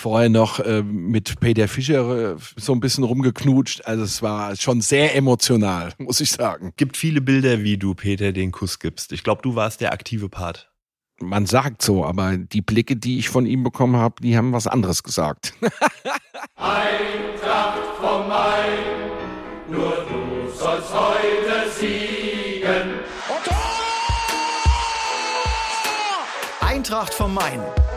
vorher noch äh, mit Peter Fischer äh, so ein bisschen rumgeknutscht. Also es war schon sehr emotional, muss ich sagen. Gibt viele Bilder, wie du Peter den Kuss gibst. Ich glaube, du warst der aktive Part. Man sagt so, aber die Blicke, die ich von ihm bekommen habe, die haben was anderes gesagt. Eintracht vom Main, nur du sollst heute siegen. Eintracht vom Main,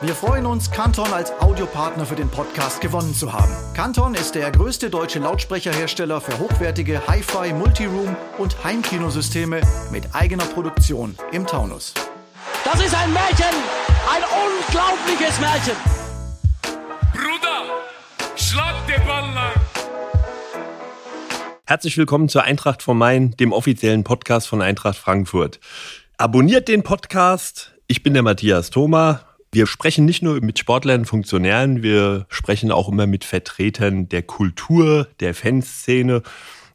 Wir freuen uns, Canton als Audiopartner für den Podcast gewonnen zu haben. Canton ist der größte deutsche Lautsprecherhersteller für hochwertige Hi-Fi, Multiroom und Heimkinosysteme mit eigener Produktion im Taunus. Das ist ein Märchen, ein unglaubliches Märchen. Bruder, schlag den Ball lang. Herzlich willkommen zur Eintracht vom Main, dem offiziellen Podcast von Eintracht Frankfurt. Abonniert den Podcast. Ich bin der Matthias Thoma. Wir sprechen nicht nur mit Sportlern, Funktionären, wir sprechen auch immer mit Vertretern der Kultur, der Fanszene.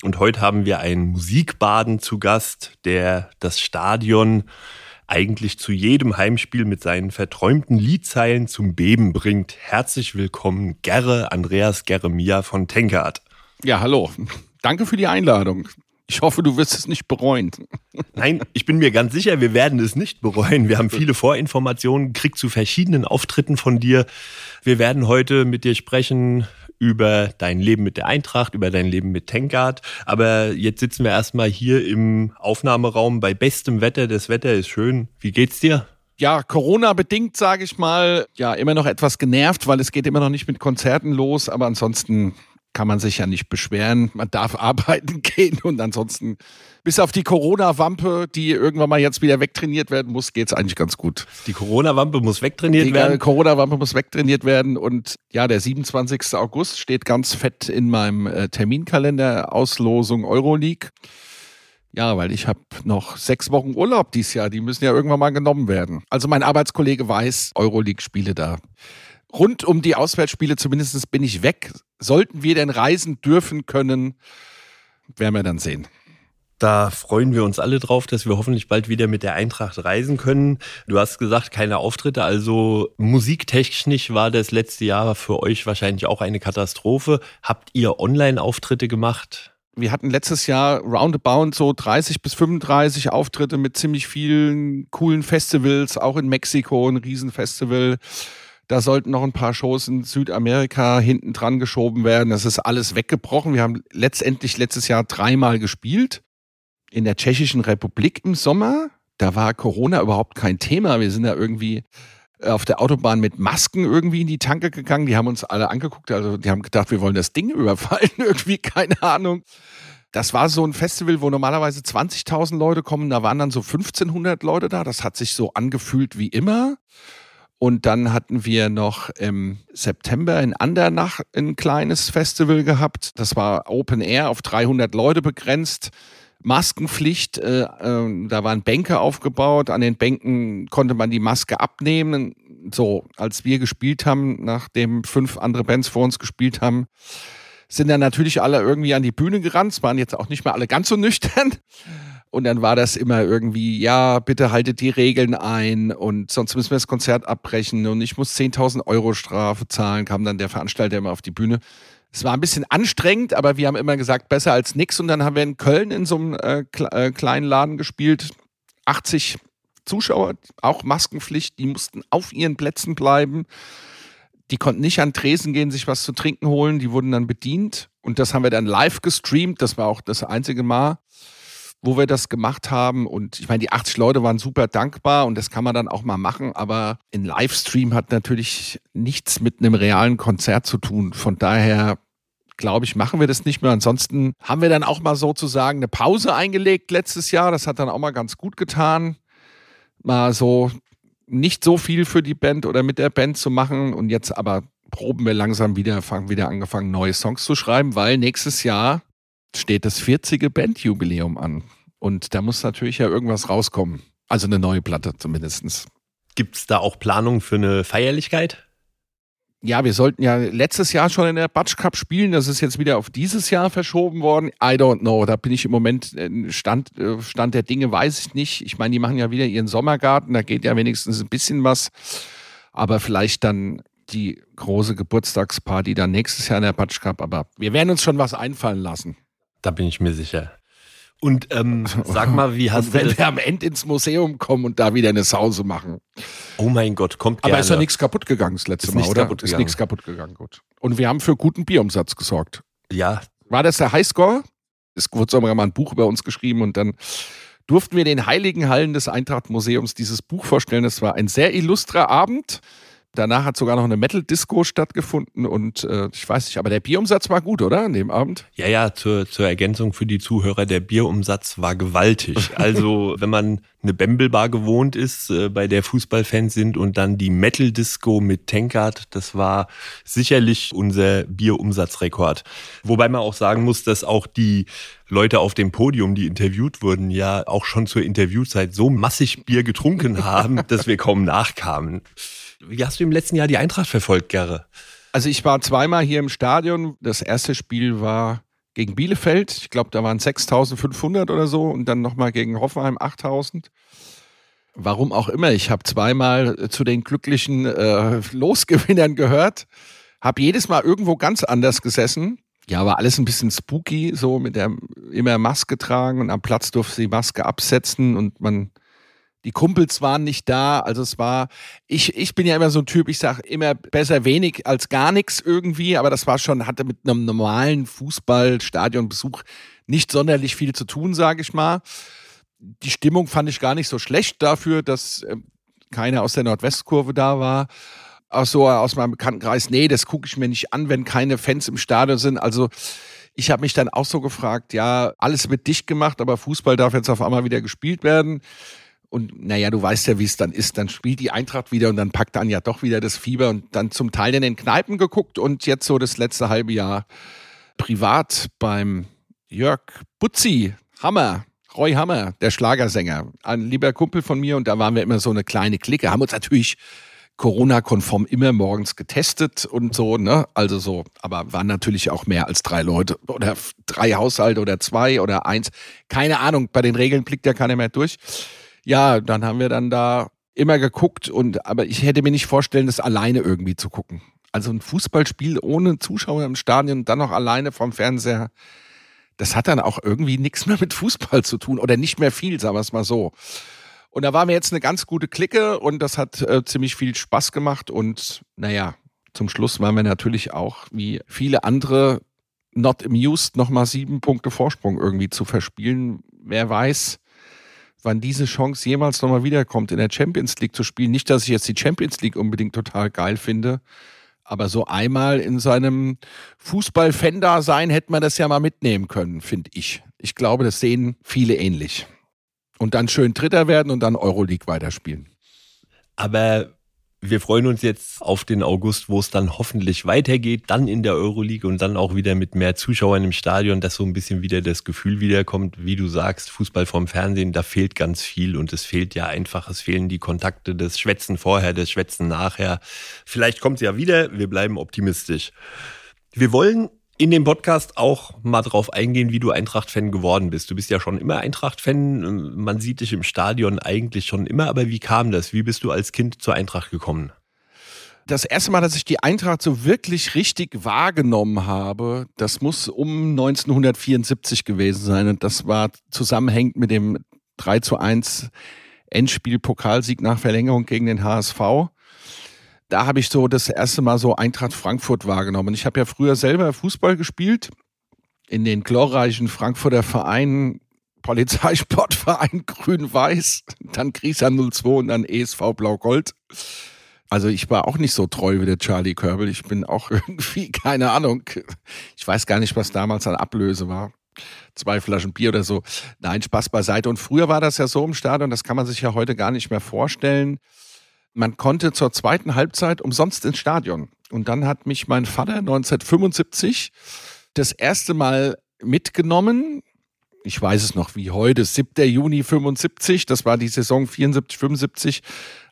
Und heute haben wir einen Musikbaden zu Gast, der das Stadion eigentlich zu jedem Heimspiel mit seinen verträumten Liedzeilen zum Beben bringt. Herzlich willkommen, Gerre, Andreas Geremia von Tenkert. Ja, hallo. Danke für die Einladung. Ich hoffe, du wirst es nicht bereuen. Nein, ich bin mir ganz sicher, wir werden es nicht bereuen. Wir haben viele Vorinformationen, kriegt zu verschiedenen Auftritten von dir. Wir werden heute mit dir sprechen über dein Leben mit der Eintracht, über dein Leben mit Tankard. Aber jetzt sitzen wir erstmal hier im Aufnahmeraum bei bestem Wetter. Das Wetter ist schön. Wie geht's dir? ja, Corona-bedingt, sage ich mal, ja, immer noch etwas genervt, weil es geht immer noch nicht mit Konzerten los, aber ansonsten kann man sich ja nicht beschweren. Man darf arbeiten gehen und ansonsten, bis auf die Corona-Wampe, die irgendwann mal jetzt wieder wegtrainiert werden muss, geht's eigentlich ganz gut. Die Corona-Wampe muss wegtrainiert Die werden. Corona-Wampe muss wegtrainiert werden und ja, der 27. August steht ganz fett in meinem äh, Terminkalender, Auslosung Euroleague. Ja, weil ich habe noch sechs Wochen Urlaub dieses Jahr, die müssen ja irgendwann mal genommen werden. Also mein Arbeitskollege weiß, Euroleague-Spiele da. Rund um die Auswärtsspiele zumindest bin ich weg. Sollten wir denn reisen dürfen können, werden wir dann sehen. Da freuen wir uns alle drauf, dass wir hoffentlich bald wieder mit der Eintracht reisen können. Du hast gesagt, keine Auftritte, also musiktechnisch war das letzte Jahr für euch wahrscheinlich auch eine Katastrophe. Habt ihr Online-Auftritte gemacht? Wir hatten letztes Jahr roundabout so 30 bis 35 Auftritte mit ziemlich vielen coolen Festivals, auch in Mexiko ein Riesenfestival. Da sollten noch ein paar Shows in Südamerika hinten dran geschoben werden. Das ist alles weggebrochen. Wir haben letztendlich letztes Jahr dreimal gespielt. In der Tschechischen Republik im Sommer. Da war Corona überhaupt kein Thema. Wir sind da irgendwie auf der Autobahn mit Masken irgendwie in die Tanke gegangen. Die haben uns alle angeguckt. Also die haben gedacht, wir wollen das Ding überfallen. irgendwie, keine Ahnung. Das war so ein Festival, wo normalerweise 20.000 Leute kommen. Da waren dann so 1500 Leute da. Das hat sich so angefühlt wie immer. Und dann hatten wir noch im September in Andernach ein kleines Festival gehabt. Das war Open Air auf 300 Leute begrenzt. Maskenpflicht, äh, äh, da waren Bänke aufgebaut. An den Bänken konnte man die Maske abnehmen. So, als wir gespielt haben, nachdem fünf andere Bands vor uns gespielt haben, sind dann natürlich alle irgendwie an die Bühne gerannt. Es waren jetzt auch nicht mehr alle ganz so nüchtern. Und dann war das immer irgendwie, ja, bitte haltet die Regeln ein und sonst müssen wir das Konzert abbrechen und ich muss 10.000 Euro Strafe zahlen, kam dann der Veranstalter immer auf die Bühne. Es war ein bisschen anstrengend, aber wir haben immer gesagt, besser als nix. Und dann haben wir in Köln in so einem äh, äh, kleinen Laden gespielt. 80 Zuschauer, auch Maskenpflicht, die mussten auf ihren Plätzen bleiben. Die konnten nicht an Tresen gehen, sich was zu trinken holen. Die wurden dann bedient. Und das haben wir dann live gestreamt. Das war auch das einzige Mal wo wir das gemacht haben. Und ich meine, die 80 Leute waren super dankbar und das kann man dann auch mal machen. Aber ein Livestream hat natürlich nichts mit einem realen Konzert zu tun. Von daher glaube ich, machen wir das nicht mehr. Ansonsten haben wir dann auch mal sozusagen eine Pause eingelegt letztes Jahr. Das hat dann auch mal ganz gut getan. Mal so nicht so viel für die Band oder mit der Band zu machen und jetzt aber proben wir langsam wieder, fangen wieder angefangen, neue Songs zu schreiben, weil nächstes Jahr steht das 40. Bandjubiläum an. Und da muss natürlich ja irgendwas rauskommen. Also eine neue Platte zumindest. Gibt es da auch Planung für eine Feierlichkeit? Ja, wir sollten ja letztes Jahr schon in der Batsch Cup spielen. Das ist jetzt wieder auf dieses Jahr verschoben worden. I don't know. Da bin ich im Moment äh, Stand, äh, Stand der Dinge, weiß ich nicht. Ich meine, die machen ja wieder ihren Sommergarten. Da geht ja wenigstens ein bisschen was. Aber vielleicht dann die große Geburtstagsparty dann nächstes Jahr in der Batsch Cup. Aber wir werden uns schon was einfallen lassen. Da bin ich mir sicher. Und ähm, sag mal, wie hast und wenn wir am Ende ins Museum kommen und da wieder eine Sause machen. Oh mein Gott, kommt gerne. Aber ist ja nichts kaputt gegangen das letzte Ist Mal, nichts oder? ist nichts kaputt gegangen, gut. Und wir haben für guten Bierumsatz gesorgt. Ja, War das der Highscore? Es wurde sogar mal ein Buch über uns geschrieben und dann durften wir in den heiligen Hallen des Eintracht-Museums dieses Buch vorstellen. Es war ein sehr illustrer Abend. Danach hat sogar noch eine Metal-Disco stattgefunden und äh, ich weiß nicht, aber der Bierumsatz war gut, oder? An dem Abend? Ja, ja, zur, zur Ergänzung für die Zuhörer, der Bierumsatz war gewaltig. Also, wenn man eine Bembelbar gewohnt ist, äh, bei der Fußballfans sind und dann die Metal Disco mit Tankard, das war sicherlich unser Bierumsatzrekord. Wobei man auch sagen muss, dass auch die Leute auf dem Podium, die interviewt wurden, ja auch schon zur Interviewzeit so massig Bier getrunken haben, dass wir kaum nachkamen. Wie hast du im letzten Jahr die Eintracht verfolgt, Gerre? Also ich war zweimal hier im Stadion. Das erste Spiel war gegen Bielefeld. Ich glaube, da waren 6.500 oder so und dann nochmal gegen Hoffenheim 8.000. Warum auch immer. Ich habe zweimal zu den glücklichen äh, Losgewinnern gehört. Habe jedes Mal irgendwo ganz anders gesessen. Ja, war alles ein bisschen spooky, so mit der immer Maske tragen und am Platz durfte sie die Maske absetzen und man die Kumpels waren nicht da, also es war, ich, ich bin ja immer so ein Typ, ich sage immer besser wenig als gar nichts irgendwie, aber das war schon, hatte mit einem normalen Fußballstadionbesuch nicht sonderlich viel zu tun, sage ich mal. Die Stimmung fand ich gar nicht so schlecht dafür, dass äh, keiner aus der Nordwestkurve da war. Auch so aus meinem Bekanntenkreis, nee, das gucke ich mir nicht an, wenn keine Fans im Stadion sind. Also ich habe mich dann auch so gefragt, ja, alles wird dicht gemacht, aber Fußball darf jetzt auf einmal wieder gespielt werden. Und naja, du weißt ja, wie es dann ist. Dann spielt die Eintracht wieder und dann packt dann ja doch wieder das Fieber und dann zum Teil in den Kneipen geguckt und jetzt so das letzte halbe Jahr privat beim Jörg Butzi, Hammer, Roy Hammer, der Schlagersänger, ein lieber Kumpel von mir und da waren wir immer so eine kleine Clique, haben uns natürlich Corona-konform immer morgens getestet und so, ne? Also so, aber waren natürlich auch mehr als drei Leute oder drei Haushalte oder zwei oder eins. Keine Ahnung, bei den Regeln blickt ja keiner mehr durch. Ja, dann haben wir dann da immer geguckt und aber ich hätte mir nicht vorstellen, das alleine irgendwie zu gucken. Also ein Fußballspiel ohne Zuschauer im Stadion und dann noch alleine vom Fernseher, das hat dann auch irgendwie nichts mehr mit Fußball zu tun oder nicht mehr viel, sagen wir es mal so. Und da waren wir jetzt eine ganz gute Clique und das hat äh, ziemlich viel Spaß gemacht und naja, zum Schluss waren wir natürlich auch wie viele andere not amused, nochmal sieben Punkte Vorsprung irgendwie zu verspielen. Wer weiß, wann diese Chance jemals nochmal wiederkommt, in der Champions League zu spielen. Nicht, dass ich jetzt die Champions League unbedingt total geil finde, aber so einmal in seinem Fußball-Fan-Dasein hätte man das ja mal mitnehmen können, finde ich. Ich glaube, das sehen viele ähnlich. Und dann schön Dritter werden und dann Euroleague weiterspielen. Aber wir freuen uns jetzt auf den August, wo es dann hoffentlich weitergeht, dann in der Euroleague und dann auch wieder mit mehr Zuschauern im Stadion, dass so ein bisschen wieder das Gefühl wiederkommt, wie du sagst, Fußball vom Fernsehen, da fehlt ganz viel und es fehlt ja einfach, es fehlen die Kontakte, das Schwätzen vorher, das Schwätzen nachher. Vielleicht kommt es ja wieder, wir bleiben optimistisch. Wir wollen in dem Podcast auch mal drauf eingehen, wie du Eintracht-Fan geworden bist. Du bist ja schon immer Eintracht-Fan. Man sieht dich im Stadion eigentlich schon immer, aber wie kam das? Wie bist du als Kind zur Eintracht gekommen? Das erste Mal, dass ich die Eintracht so wirklich richtig wahrgenommen habe, das muss um 1974 gewesen sein. Und das war zusammenhängend mit dem 3 zu 1 Endspiel Pokalsieg nach Verlängerung gegen den HSV da habe ich so das erste Mal so Eintracht Frankfurt wahrgenommen. Ich habe ja früher selber Fußball gespielt in den glorreichen Frankfurter Vereinen, Polizeisportverein Grün-Weiß, dann Grieser 02 und dann ESV Blau-Gold. Also ich war auch nicht so treu wie der Charlie Körbel. Ich bin auch irgendwie, keine Ahnung, ich weiß gar nicht, was damals an Ablöse war. Zwei Flaschen Bier oder so. Nein, Spaß beiseite. Und früher war das ja so im Stadion, das kann man sich ja heute gar nicht mehr vorstellen man konnte zur zweiten Halbzeit umsonst ins Stadion. Und dann hat mich mein Vater 1975 das erste Mal mitgenommen. Ich weiß es noch wie heute, 7. Juni 75, das war die Saison 74, 75.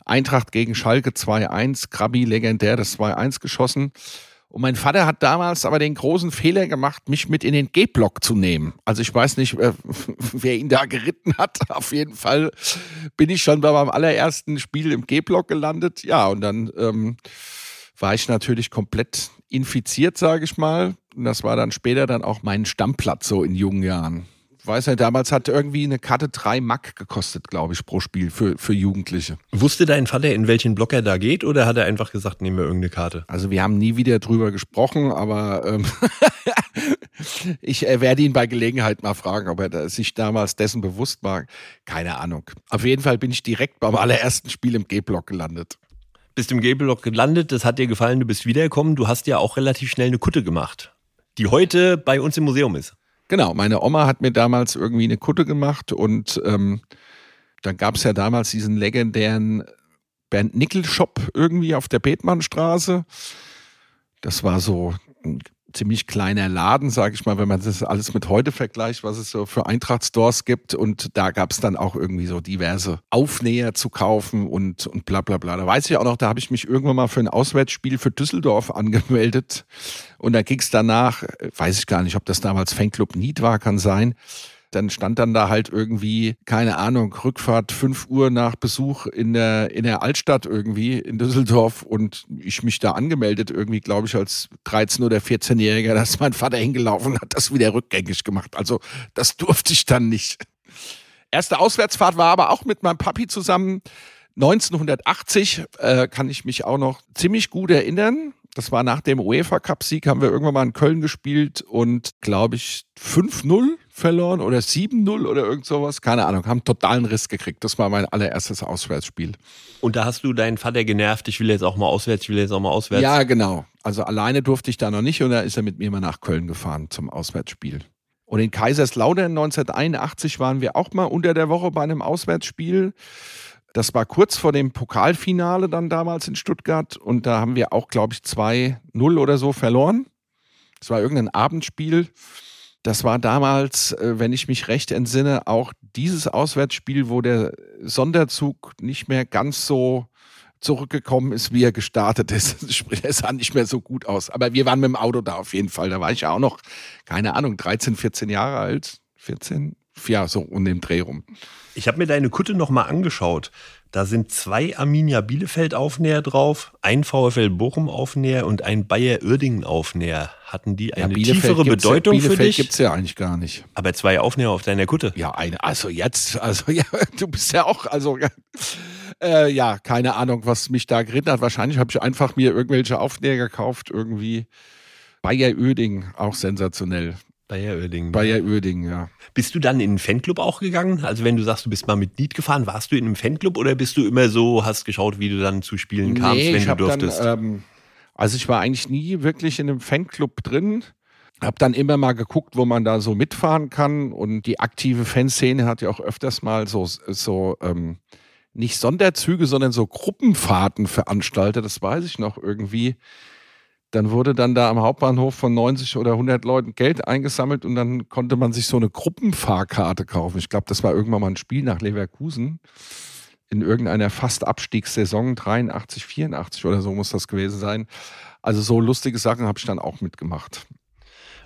Eintracht gegen Schalke 2-1, Krabi legendär das 2-1 geschossen. Und mein Vater hat damals aber den großen Fehler gemacht, mich mit in den G-Block zu nehmen. Also ich weiß nicht, äh, wer ihn da geritten hat. Auf jeden Fall bin ich schon bei meinem allerersten Spiel im G-Block gelandet. Ja, und dann ähm, war ich natürlich komplett infiziert, sage ich mal. Und das war dann später dann auch mein Stammplatz so in jungen Jahren weiß nicht, damals hat irgendwie eine Karte drei Mack gekostet, glaube ich, pro Spiel für, für Jugendliche. Wusste dein Vater, in welchen Block er da geht oder hat er einfach gesagt, nehmen wir irgendeine Karte? Also wir haben nie wieder drüber gesprochen, aber ähm, ich äh, werde ihn bei Gelegenheit mal fragen, ob er sich damals dessen bewusst war. Keine Ahnung. Auf jeden Fall bin ich direkt beim allerersten Spiel im G-Block gelandet. Bist im G-Block gelandet, das hat dir gefallen, du bist wiedergekommen, du hast ja auch relativ schnell eine Kutte gemacht, die heute bei uns im Museum ist. Genau, meine Oma hat mir damals irgendwie eine Kutte gemacht und ähm, dann gab es ja damals diesen legendären Bernd Nickel Shop irgendwie auf der Bethmannstraße. Das war so ein ziemlich kleiner Laden, sage ich mal, wenn man das alles mit heute vergleicht, was es so für Eintracht-Stores gibt. Und da gab es dann auch irgendwie so diverse Aufnäher zu kaufen und, und bla bla bla. Da weiß ich auch noch, da habe ich mich irgendwann mal für ein Auswärtsspiel für Düsseldorf angemeldet. Und da ging es danach, weiß ich gar nicht, ob das damals Fanclub Need war, kann sein dann stand dann da halt irgendwie, keine Ahnung, Rückfahrt 5 Uhr nach Besuch in der, in der Altstadt irgendwie in Düsseldorf und ich mich da angemeldet, irgendwie, glaube ich, als 13- oder 14-Jähriger, dass mein Vater hingelaufen hat, das wieder rückgängig gemacht. Also das durfte ich dann nicht. Erste Auswärtsfahrt war aber auch mit meinem Papi zusammen. 1980 äh, kann ich mich auch noch ziemlich gut erinnern. Das war nach dem UEFA Cup Sieg, haben wir irgendwann mal in Köln gespielt und glaube ich 5-0 verloren oder 7-0 oder irgend sowas. Keine Ahnung, haben totalen Riss gekriegt. Das war mein allererstes Auswärtsspiel. Und da hast du deinen Vater genervt, ich will jetzt auch mal auswärts, ich will jetzt auch mal auswärts. Ja, genau. Also alleine durfte ich da noch nicht und da ist er mit mir mal nach Köln gefahren zum Auswärtsspiel. Und in Kaiserslautern 1981 waren wir auch mal unter der Woche bei einem Auswärtsspiel. Das war kurz vor dem Pokalfinale dann damals in Stuttgart und da haben wir auch, glaube ich, 2-0 oder so verloren. Es war irgendein Abendspiel. Das war damals, äh, wenn ich mich recht entsinne, auch dieses Auswärtsspiel, wo der Sonderzug nicht mehr ganz so zurückgekommen ist, wie er gestartet ist. Sprich, er sah nicht mehr so gut aus. Aber wir waren mit dem Auto da auf jeden Fall. Da war ich ja auch noch, keine Ahnung, 13, 14 Jahre alt. 14? Ja, so um den Dreh rum. Ich habe mir deine Kutte nochmal angeschaut. Da sind zwei Arminia Bielefeld Aufnäher drauf, ein VfL Bochum Aufnäher und ein Bayer Uerdingen Aufnäher. Hatten die eine ja, tiefere Bedeutung ja, für dich? gibt's ja eigentlich gar nicht. Aber zwei Aufnäher auf deiner Kutte? Ja, eine, also jetzt, also ja, du bist ja auch, also ja, äh, ja keine Ahnung, was mich da geritten hat. Wahrscheinlich habe ich einfach mir irgendwelche Aufnäher gekauft, irgendwie. Bayer Uerdingen, auch sensationell. Bayer Uerdingen. Bayer Uerdingen, ja. Bist du dann in den Fanclub auch gegangen? Also wenn du sagst, du bist mal mit Lied gefahren, warst du in einem Fanclub oder bist du immer so, hast geschaut, wie du dann zu Spielen kamst, nee, wenn du durftest? Dann, ähm, also ich war eigentlich nie wirklich in einem Fanclub drin. Hab dann immer mal geguckt, wo man da so mitfahren kann. Und die aktive Fanszene hat ja auch öfters mal so, so ähm, nicht Sonderzüge, sondern so Gruppenfahrten veranstaltet. Das weiß ich noch irgendwie dann wurde dann da am Hauptbahnhof von 90 oder 100 Leuten Geld eingesammelt und dann konnte man sich so eine Gruppenfahrkarte kaufen. Ich glaube, das war irgendwann mal ein Spiel nach Leverkusen in irgendeiner fast Abstiegssaison 83, 84 oder so muss das gewesen sein. Also so lustige Sachen habe ich dann auch mitgemacht.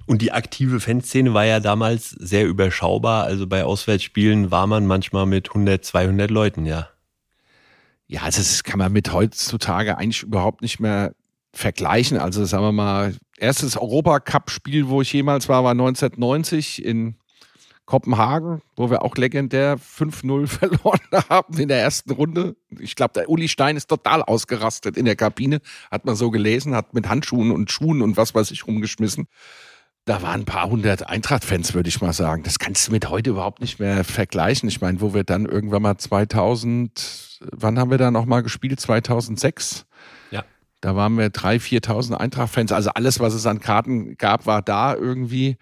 Und die aktive Fanszene war ja damals sehr überschaubar. Also bei Auswärtsspielen war man manchmal mit 100, 200 Leuten, ja. Ja, also das kann man mit heutzutage eigentlich überhaupt nicht mehr vergleichen. Also sagen wir mal, erstes Europacup-Spiel, wo ich jemals war, war 1990 in Kopenhagen, wo wir auch legendär 5-0 verloren haben in der ersten Runde. Ich glaube, der Uli Stein ist total ausgerastet in der Kabine, hat man so gelesen, hat mit Handschuhen und Schuhen und was weiß ich rumgeschmissen. Da waren ein paar hundert Eintracht-Fans, würde ich mal sagen. Das kannst du mit heute überhaupt nicht mehr vergleichen. Ich meine, wo wir dann irgendwann mal 2000, wann haben wir da nochmal gespielt? 2006? Da waren wir 3.000, 4.000 Eintracht-Fans. Also alles, was es an Karten gab, war da irgendwie.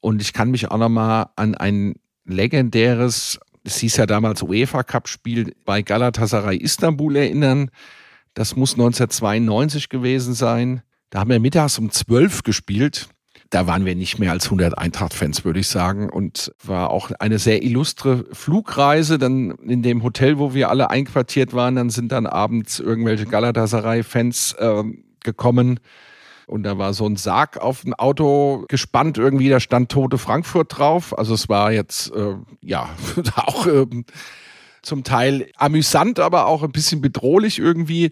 Und ich kann mich auch noch mal an ein legendäres, es hieß ja damals UEFA-Cup-Spiel bei Galatasaray Istanbul erinnern. Das muss 1992 gewesen sein. Da haben wir mittags um 12 gespielt. Da waren wir nicht mehr als 100 Eintracht-Fans, würde ich sagen. Und war auch eine sehr illustre Flugreise. Dann in dem Hotel, wo wir alle einquartiert waren, dann sind dann abends irgendwelche Galatasaray-Fans äh, gekommen. Und da war so ein Sarg auf dem Auto gespannt irgendwie, da stand Tote Frankfurt drauf. Also es war jetzt, äh, ja, auch äh, zum Teil amüsant, aber auch ein bisschen bedrohlich irgendwie.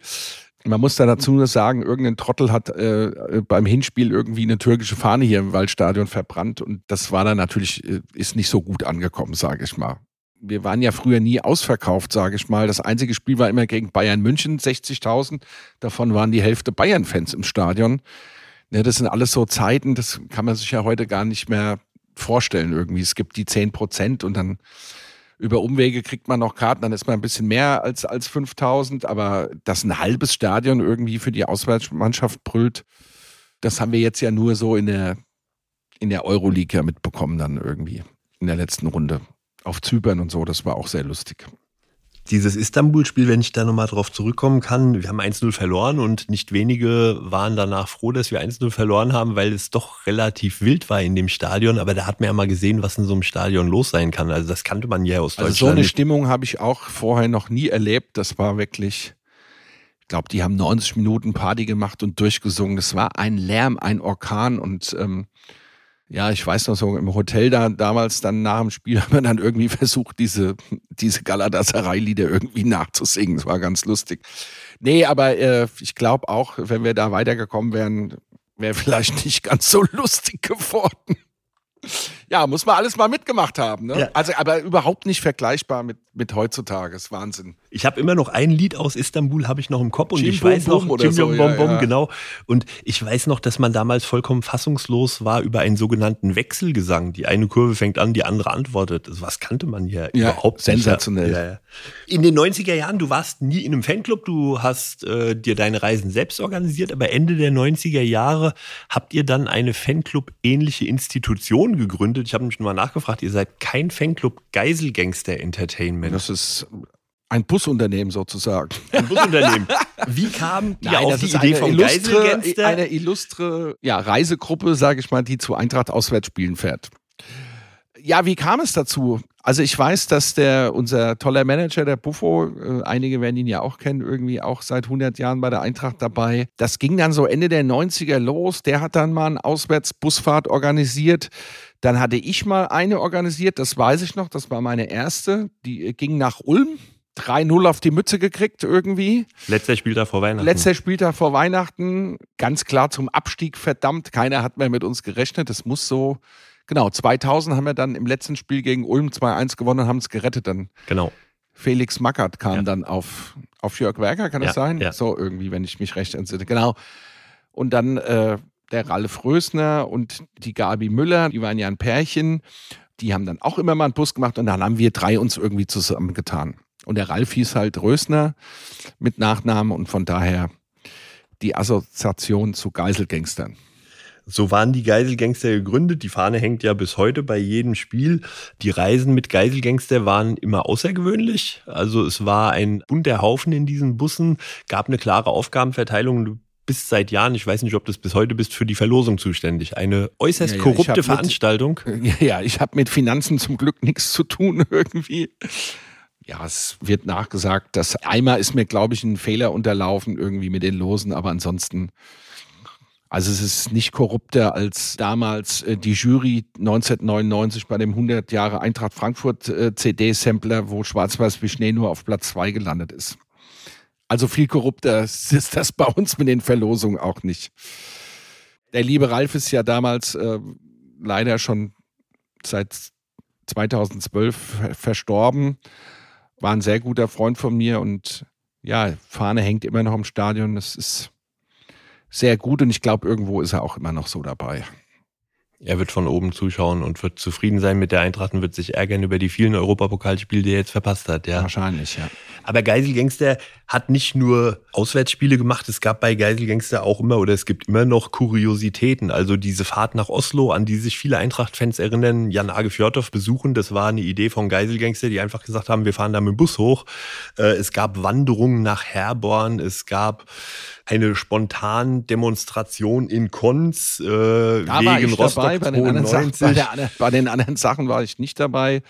Man muss da dazu nur sagen, irgendein Trottel hat äh, beim Hinspiel irgendwie eine türkische Fahne hier im Waldstadion verbrannt und das war dann natürlich, äh, ist nicht so gut angekommen, sage ich mal. Wir waren ja früher nie ausverkauft, sage ich mal. Das einzige Spiel war immer gegen Bayern München, 60.000. Davon waren die Hälfte Bayern-Fans im Stadion. Ja, das sind alles so Zeiten, das kann man sich ja heute gar nicht mehr vorstellen irgendwie. Es gibt die 10 Prozent und dann über Umwege kriegt man noch Karten, dann ist man ein bisschen mehr als, als 5000, aber dass ein halbes Stadion irgendwie für die Auswärtsmannschaft brüllt, das haben wir jetzt ja nur so in der, in der Euroleague ja mitbekommen dann irgendwie in der letzten Runde. Auf Zypern und so, das war auch sehr lustig dieses Istanbul-Spiel, wenn ich da nochmal drauf zurückkommen kann, wir haben 1-0 verloren und nicht wenige waren danach froh, dass wir 1-0 verloren haben, weil es doch relativ wild war in dem Stadion. Aber da hat man ja mal gesehen, was in so einem Stadion los sein kann. Also das kannte man ja aus Deutschland. Also so eine Stimmung habe ich auch vorher noch nie erlebt. Das war wirklich, ich glaube, die haben 90 Minuten Party gemacht und durchgesungen. Das war ein Lärm, ein Orkan und ähm, ja, ich weiß noch so im Hotel da damals dann nach dem Spiel haben wir dann irgendwie versucht, diese, diese Galatasaray-Lieder irgendwie nachzusingen. Das war ganz lustig. Nee, aber äh, ich glaube auch, wenn wir da weitergekommen wären, wäre vielleicht nicht ganz so lustig geworden. Ja, muss man alles mal mitgemacht haben. Ne? Ja. Also, aber überhaupt nicht vergleichbar mit, mit heutzutage. Das ist Wahnsinn. Ich habe immer noch ein Lied aus Istanbul, habe ich noch im Kopf und ich weiß noch, oder so, Bom Bom, ja, ja. genau. Und ich weiß noch, dass man damals vollkommen fassungslos war über einen sogenannten Wechselgesang. Die eine Kurve fängt an, die andere antwortet. Also was kannte man hier ja, überhaupt. Sensationell. In den 90er Jahren, du warst nie in einem Fanclub, du hast äh, dir deine Reisen selbst organisiert, aber Ende der 90er Jahre habt ihr dann eine Fanclub-ähnliche Institution gegründet. Ich habe mich mal nachgefragt, ihr seid kein Fanclub Geiselgangster Entertainment. Das ist ein Busunternehmen sozusagen. Ein Busunternehmen. Wie kam die Nein, auf die Idee vom illustre, Eine illustre ja, Reisegruppe, sage ich mal, die zu Eintracht Auswärtsspielen fährt. Ja, wie kam es dazu? Also ich weiß, dass der unser toller Manager, der Buffo, äh, einige werden ihn ja auch kennen, irgendwie auch seit 100 Jahren bei der Eintracht dabei. Das ging dann so Ende der 90er los. Der hat dann mal eine Auswärtsbusfahrt organisiert. Dann hatte ich mal eine organisiert, das weiß ich noch, das war meine erste. Die äh, ging nach Ulm. 3-0 auf die Mütze gekriegt irgendwie. Letzter Spieltag vor Weihnachten. Letzter Spieltag vor Weihnachten. Ganz klar zum Abstieg verdammt. Keiner hat mehr mit uns gerechnet. Das muss so. Genau, 2000 haben wir dann im letzten Spiel gegen Ulm 2-1 gewonnen und haben es gerettet dann. Genau. Felix Mackert kam ja. dann auf, auf Jörg Werker, kann ja, das sein? Ja. So irgendwie, wenn ich mich recht entsinne. Genau. Und dann äh, der Ralf Rösner und die Gabi Müller, die waren ja ein Pärchen. Die haben dann auch immer mal einen Bus gemacht und dann haben wir drei uns irgendwie zusammengetan. Und der Ralf hieß halt Rösner mit Nachnamen und von daher die Assoziation zu Geiselgangstern. So waren die Geiselgangster gegründet. Die Fahne hängt ja bis heute bei jedem Spiel. Die Reisen mit Geiselgangster waren immer außergewöhnlich. Also es war ein bunter Haufen in diesen Bussen, gab eine klare Aufgabenverteilung. Bist seit Jahren, ich weiß nicht, ob du das bis heute bist, für die Verlosung zuständig. Eine äußerst ja, ja, korrupte Veranstaltung. Mit, ja, ich habe mit Finanzen zum Glück nichts zu tun irgendwie ja, es wird nachgesagt, dass einmal ist mir, glaube ich, ein Fehler unterlaufen irgendwie mit den Losen, aber ansonsten, also es ist nicht korrupter als damals äh, die Jury 1999 bei dem 100 Jahre Eintracht Frankfurt äh, CD-Sampler, wo Schwarz-Weiß wie Schnee nur auf Platz zwei gelandet ist. Also viel korrupter ist das bei uns mit den Verlosungen auch nicht. Der liebe Ralf ist ja damals äh, leider schon seit 2012 verstorben war ein sehr guter Freund von mir und ja, Fahne hängt immer noch im Stadion. Das ist sehr gut und ich glaube, irgendwo ist er auch immer noch so dabei. Er wird von oben zuschauen und wird zufrieden sein mit der Eintracht und wird sich ärgern über die vielen Europapokalspiele, die er jetzt verpasst hat. Ja. Wahrscheinlich, ja. Aber Geiselgangster hat nicht nur Auswärtsspiele gemacht, es gab bei Geiselgangster auch immer oder es gibt immer noch Kuriositäten. Also diese Fahrt nach Oslo, an die sich viele Eintracht-Fans erinnern, Jan Age Fjordhoff besuchen, das war eine Idee von Geiselgangster, die einfach gesagt haben, wir fahren da mit dem Bus hoch. Äh, es gab Wanderungen nach Herborn, es gab eine spontan Demonstration in Konz äh, Da war wegen ich Rostock dabei, bei den, anderen Sachen, 92. bei, der, bei den anderen Sachen war ich nicht dabei.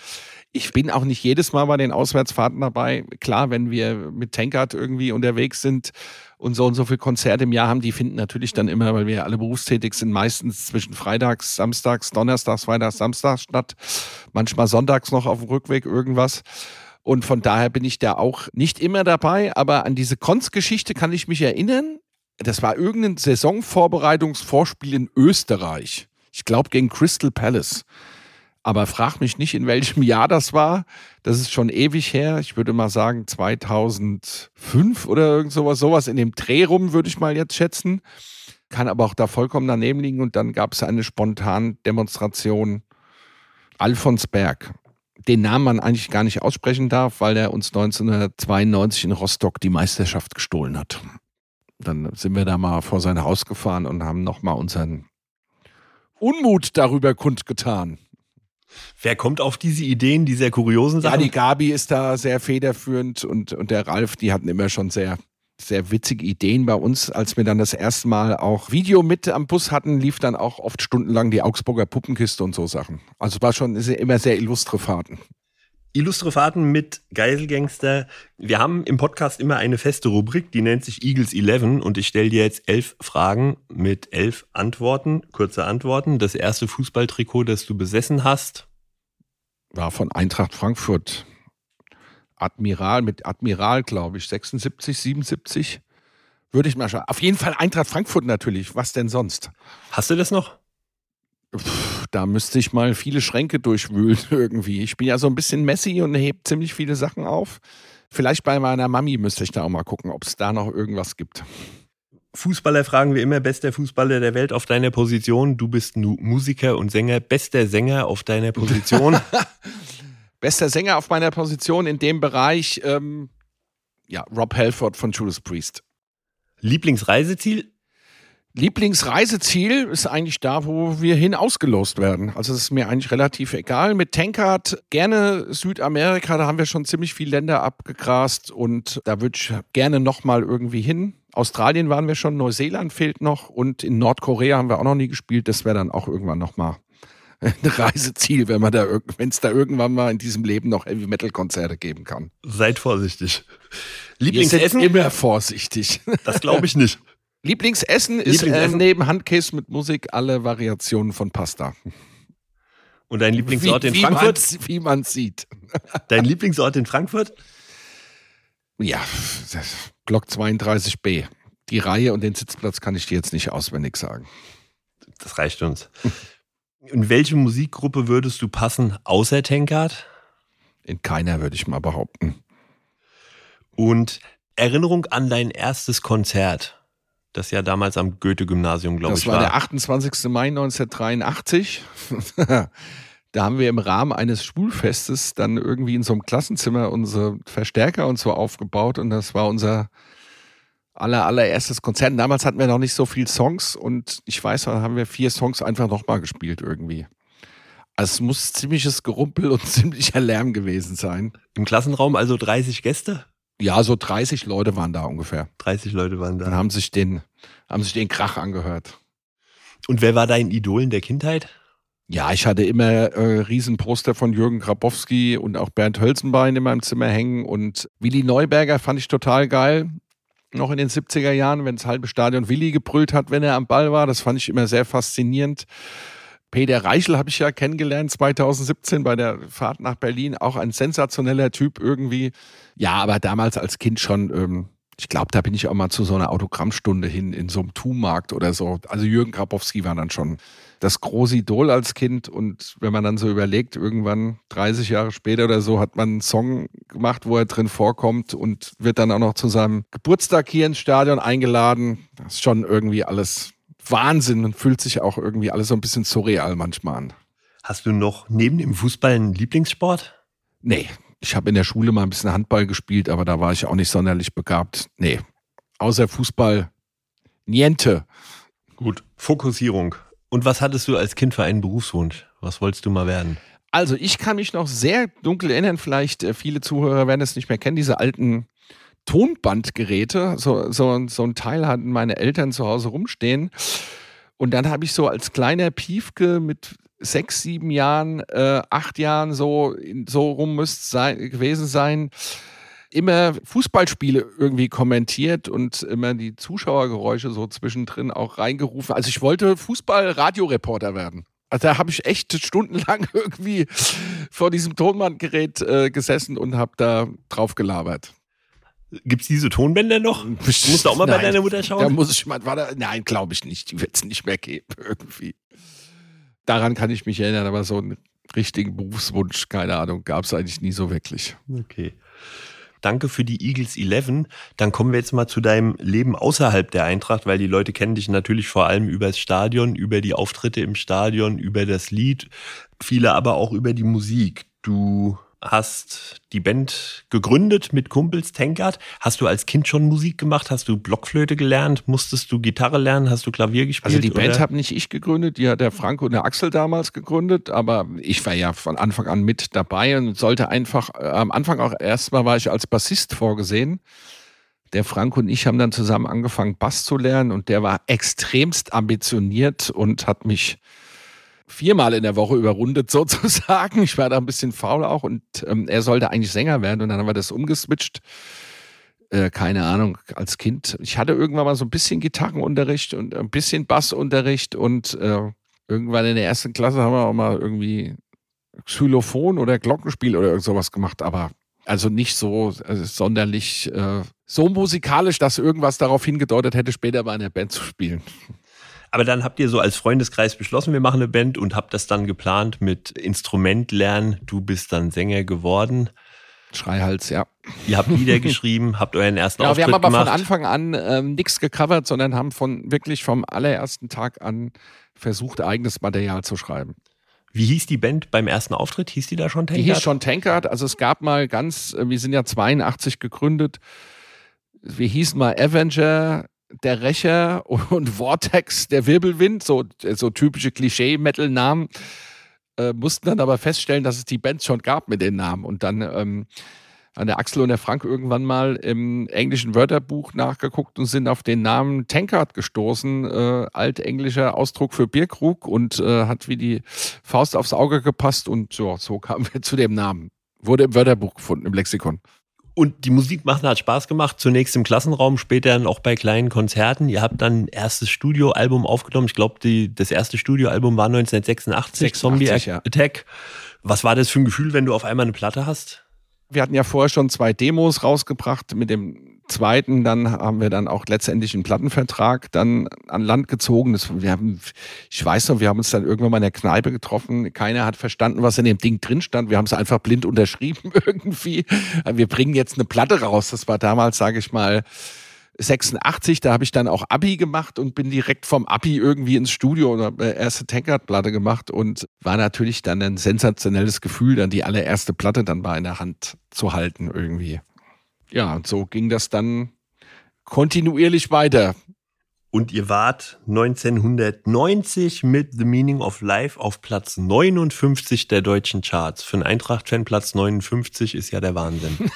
Ich bin auch nicht jedes Mal bei den Auswärtsfahrten dabei. Klar, wenn wir mit Tankard irgendwie unterwegs sind und so und so viele Konzerte im Jahr haben, die finden natürlich dann immer, weil wir ja alle berufstätig sind, meistens zwischen Freitags, Samstags, Donnerstags, Freitags, Samstags statt. Manchmal Sonntags noch auf dem Rückweg irgendwas. Und von daher bin ich da auch nicht immer dabei, aber an diese Konz-Geschichte kann ich mich erinnern. Das war irgendein Saisonvorbereitungsvorspiel in Österreich. Ich glaube gegen Crystal Palace. Aber frag mich nicht, in welchem Jahr das war. Das ist schon ewig her. Ich würde mal sagen 2005 oder irgend sowas. Sowas in dem Dreh rum würde ich mal jetzt schätzen. Kann aber auch da vollkommen daneben liegen. Und dann gab es eine spontane Demonstration. Alfons Berg. Den Namen man eigentlich gar nicht aussprechen darf, weil er uns 1992 in Rostock die Meisterschaft gestohlen hat. Dann sind wir da mal vor sein Haus gefahren und haben nochmal unseren Unmut darüber kundgetan. Wer kommt auf diese Ideen, die sehr kuriosen Ja, Sachen? die Gabi ist da sehr federführend und, und der Ralf, die hatten immer schon sehr, sehr witzige Ideen bei uns. Als wir dann das erste Mal auch Video mit am Bus hatten, lief dann auch oft stundenlang die Augsburger Puppenkiste und so Sachen. Also es war schon immer sehr illustre Fahrten. Illustre Fahrten mit Geiselgangster. Wir haben im Podcast immer eine feste Rubrik, die nennt sich Eagles 11 und ich stelle dir jetzt elf Fragen mit elf Antworten, kurze Antworten. Das erste Fußballtrikot, das du besessen hast, War von Eintracht Frankfurt. Admiral mit Admiral, glaube ich, 76, 77. Würde ich mal schauen. Auf jeden Fall Eintracht Frankfurt natürlich. Was denn sonst? hast du das noch? da müsste ich mal viele Schränke durchwühlen irgendwie. Ich bin ja so ein bisschen Messi und heb ziemlich viele Sachen auf. Vielleicht bei meiner Mami müsste ich da auch mal gucken, ob es da noch irgendwas gibt. Fußballer fragen wir immer, bester Fußballer der Welt auf deiner Position. Du bist Musiker und Sänger, bester Sänger auf deiner Position. Bester Sänger auf meiner Position in dem Bereich, ähm, ja, Rob Halford von Judas Priest. Lieblingsreiseziel? Lieblingsreiseziel ist eigentlich da, wo wir hin ausgelost werden. Also es ist mir eigentlich relativ egal. Mit Tankard gerne Südamerika, da haben wir schon ziemlich viele Länder abgegrast und da würde ich gerne nochmal irgendwie hin. Australien waren wir schon, Neuseeland fehlt noch und in Nordkorea haben wir auch noch nie gespielt. Das wäre dann auch irgendwann nochmal ein Reiseziel, wenn man da wenn es da irgendwann mal in diesem Leben noch Heavy Metal Konzerte geben kann. Seid vorsichtig. Lieblingsessen? immer vorsichtig. Das glaube ich nicht. Lieblingsessen ist Lieblingsessen? Äh, neben Handkäse mit Musik alle Variationen von Pasta. Und dein Lieblingsort in wie Frankfurt? man's- Wie man sieht. Dein Lieblingsort in Frankfurt? Ja, Block 32b. Die Reihe und den Sitzplatz kann ich dir jetzt nicht auswendig sagen. Das reicht uns. In welche Musikgruppe würdest du passen, außer Tankard? In keiner würde ich mal behaupten. Und Erinnerung an dein erstes Konzert, das ja damals am Goethe-Gymnasium, glaube Das ich, war war. der 28. Mai 1983. da haben wir im Rahmen eines Schulfestes dann irgendwie in so einem Klassenzimmer unsere Verstärker und so aufgebaut und das war unser aller, allererstes Konzert. Und damals hatten wir noch nicht so viele Songs und ich weiß, da haben wir vier Songs einfach nochmal gespielt irgendwie. Also es muss ziemliches Gerumpel und ziemlicher Lärm gewesen sein. Im Klassenraum also 30 Gäste? Ja, so 30 Leute waren da ungefähr 30 Leute waren und da. haben sich den, haben sich den Krach angehört. Und wer war dein Idol in der Kindheit? Ja, ich hatte immer äh, Riesenposter von Jürgen Grabowski und auch Bernd Hölzenbein in meinem Zimmer hängen. Und Willi Neuberger fand ich total geil. Noch in den 70er Jahren, wenn das halbe Stadion Willi gebrüllt hat, wenn er am Ball war. Das fand ich immer sehr faszinierend. Peter Reichel habe ich ja kennengelernt 2017 bei der Fahrt nach Berlin. Auch ein sensationeller Typ irgendwie. Ja, aber damals als Kind schon, ähm, ich glaube, da bin ich auch mal zu so einer Autogrammstunde hin in so einem Tu-Markt oder so. Also Jürgen Grabowski war dann schon das große Idol als Kind. Und wenn man dann so überlegt, irgendwann 30 Jahre später oder so, hat man einen Song gemacht, wo er drin vorkommt und wird dann auch noch zu seinem Geburtstag hier ins Stadion eingeladen. Das ist schon irgendwie alles Wahnsinn und fühlt sich auch irgendwie alles so ein bisschen surreal manchmal an. Hast du noch neben dem Fußball einen Lieblingssport? Nee, ich habe in der Schule mal ein bisschen Handball gespielt, aber da war ich auch nicht sonderlich begabt. Nee, außer Fußball, niente. Gut, Fokussierung. Und was hattest du als Kind für einen Berufswunsch? Was wolltest du mal werden? Also ich kann mich noch sehr dunkel erinnern, vielleicht äh, viele Zuhörer werden es nicht mehr kennen, diese alten Tonbandgeräte. So, so, so ein Teil hatten meine Eltern zu Hause rumstehen. Und dann habe ich so als kleiner Piefke mit sechs, sieben Jahren, äh, acht Jahren so, so rum müsste sein, gewesen sein, immer Fußballspiele irgendwie kommentiert und immer die Zuschauergeräusche so zwischendrin auch reingerufen. Also ich wollte Fußball-Radioreporter werden. Also da habe ich echt stundenlang irgendwie vor diesem Tonbandgerät äh, gesessen und habe da drauf gelabert. Gibt es diese Tonbänder noch? Du musst auch mal Nein, bei deiner Mutter schauen. Da muss ich mal, war da, nein, glaube ich nicht. Die wird es nicht mehr geben irgendwie. Daran kann ich mich erinnern, aber so einen richtigen Berufswunsch, keine Ahnung, gab es eigentlich nie so wirklich. Okay. Danke für die Eagles 11. Dann kommen wir jetzt mal zu deinem Leben außerhalb der Eintracht, weil die Leute kennen dich natürlich vor allem über das Stadion, über die Auftritte im Stadion, über das Lied, viele aber auch über die Musik. Du hast die Band gegründet mit Kumpels Tankard. Hast du als Kind schon Musik gemacht? Hast du Blockflöte gelernt? Musstest du Gitarre lernen? Hast du Klavier gespielt? Also die Band habe nicht ich gegründet, die hat der Franco und der Axel damals gegründet, aber ich war ja von Anfang an mit dabei und sollte einfach, äh, am Anfang auch erstmal war ich als Bassist vorgesehen. Der Franco und ich haben dann zusammen angefangen, Bass zu lernen und der war extremst ambitioniert und hat mich viermal in der Woche überrundet sozusagen. Ich war da ein bisschen faul auch und ähm, er sollte eigentlich Sänger werden und dann haben wir das umgeswitcht. Äh, keine Ahnung, als Kind. Ich hatte irgendwann mal so ein bisschen Gitarrenunterricht und ein bisschen Bassunterricht und äh, irgendwann in der ersten Klasse haben wir auch mal irgendwie Xylophon oder Glockenspiel oder irgend sowas gemacht, aber also nicht so äh, sonderlich äh, so musikalisch, dass irgendwas darauf hingedeutet hätte, später bei einer Band zu spielen. Aber dann habt ihr so als Freundeskreis beschlossen, wir machen eine Band und habt das dann geplant mit Instrument lernen. Du bist dann Sänger geworden. Schreihals, ja. Ihr habt Lieder geschrieben, habt euren ersten Ja, Auftritt wir haben aber gemacht. von Anfang an ähm, nichts gecovert, sondern haben von wirklich vom allerersten Tag an versucht, eigenes Material zu schreiben. Wie hieß die Band beim ersten Auftritt? Hieß die da schon Die Tankard? hieß schon Tankard. Also es gab mal ganz, äh, wir sind ja 82 gegründet. Wir hießen mal Avenger, der Rächer und Vortex, der Wirbelwind, so, so typische Klischee-Metal-Namen. Äh, mussten dann aber feststellen, dass es die Bands schon gab mit den Namen. Und dann ähm, an der Axel und der Frank irgendwann mal im englischen Wörterbuch nachgeguckt und sind auf den Namen Tankard gestoßen. Äh, altenglischer Ausdruck für Bierkrug und äh, hat wie die Faust aufs Auge gepasst und so, so kamen wir zu dem Namen. Wurde im Wörterbuch gefunden, im Lexikon. Und die Musik machen hat Spaß gemacht, zunächst im Klassenraum, später dann auch bei kleinen Konzerten. Ihr habt dann ein erstes Studioalbum aufgenommen. Ich glaube, das erste Studioalbum war 1986, 86, Zombie ja. Attack. Was war das für ein Gefühl, wenn du auf einmal eine Platte hast? Wir hatten ja vorher schon zwei Demos rausgebracht. Mit dem zweiten, dann haben wir dann auch letztendlich einen Plattenvertrag dann an Land gezogen. Das, wir haben, ich weiß noch, wir haben uns dann irgendwann mal in der Kneipe getroffen. Keiner hat verstanden, was in dem Ding drin stand. Wir haben es einfach blind unterschrieben irgendwie. Wir bringen jetzt eine Platte raus. Das war damals, sage ich mal, 86, da habe ich dann auch Abi gemacht und bin direkt vom Abi irgendwie ins Studio und habe äh, erste Tankard-Platte gemacht und war natürlich dann ein sensationelles Gefühl, dann die allererste Platte dann mal in der Hand zu halten irgendwie. Ja, und so ging das dann kontinuierlich weiter. Und ihr wart 1990 mit The Meaning of Life auf Platz 59 der deutschen Charts. Für einen Eintracht-Fan Platz 59 ist ja der Wahnsinn.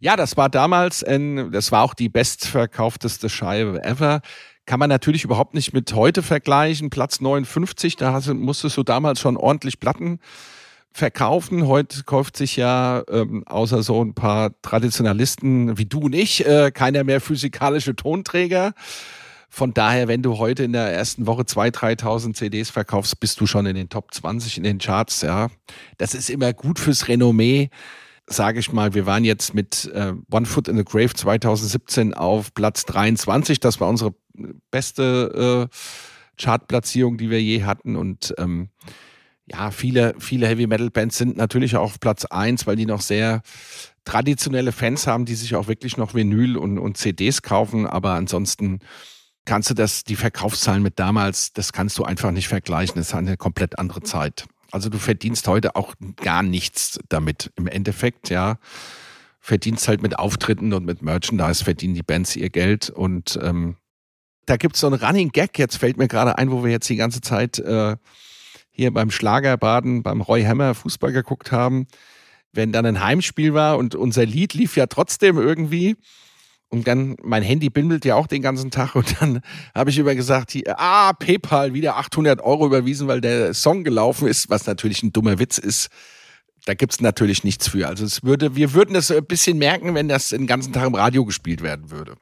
Ja, das war damals, ein, das war auch die bestverkaufteste Scheibe ever. Kann man natürlich überhaupt nicht mit heute vergleichen. Platz 59, da musstest du damals schon ordentlich Platten verkaufen. Heute kauft sich ja ähm, außer so ein paar Traditionalisten wie du und ich äh, keiner mehr physikalische Tonträger. Von daher, wenn du heute in der ersten Woche 2.000, 3.000 CDs verkaufst, bist du schon in den Top 20 in den Charts. Ja, das ist immer gut fürs Renommee sage ich mal, wir waren jetzt mit äh, One Foot in the Grave 2017 auf Platz 23. Das war unsere beste äh, Chartplatzierung, die wir je hatten. Und ähm, ja, viele, viele Heavy Metal Bands sind natürlich auch auf Platz 1, weil die noch sehr traditionelle Fans haben, die sich auch wirklich noch Vinyl und, und CDs kaufen. Aber ansonsten kannst du das, die Verkaufszahlen mit damals, das kannst du einfach nicht vergleichen. Das ist eine komplett andere Zeit. Also du verdienst heute auch gar nichts damit. Im Endeffekt, ja, verdienst halt mit Auftritten und mit Merchandise verdienen die Bands ihr Geld und ähm, da gibt's so einen Running Gag, jetzt fällt mir gerade ein, wo wir jetzt die ganze Zeit äh, hier beim Schlagerbaden, beim Roy Hammer Fußball geguckt haben, wenn dann ein Heimspiel war und unser Lied lief ja trotzdem irgendwie und dann, mein Handy bimmelt ja auch den ganzen Tag und dann habe ich über gesagt, hier, ah, PayPal, wieder 800 Euro überwiesen, weil der Song gelaufen ist, was natürlich ein dummer Witz ist. Da gibt's natürlich nichts für. Also es würde, wir würden das ein bisschen merken, wenn das den ganzen Tag im Radio gespielt werden würde.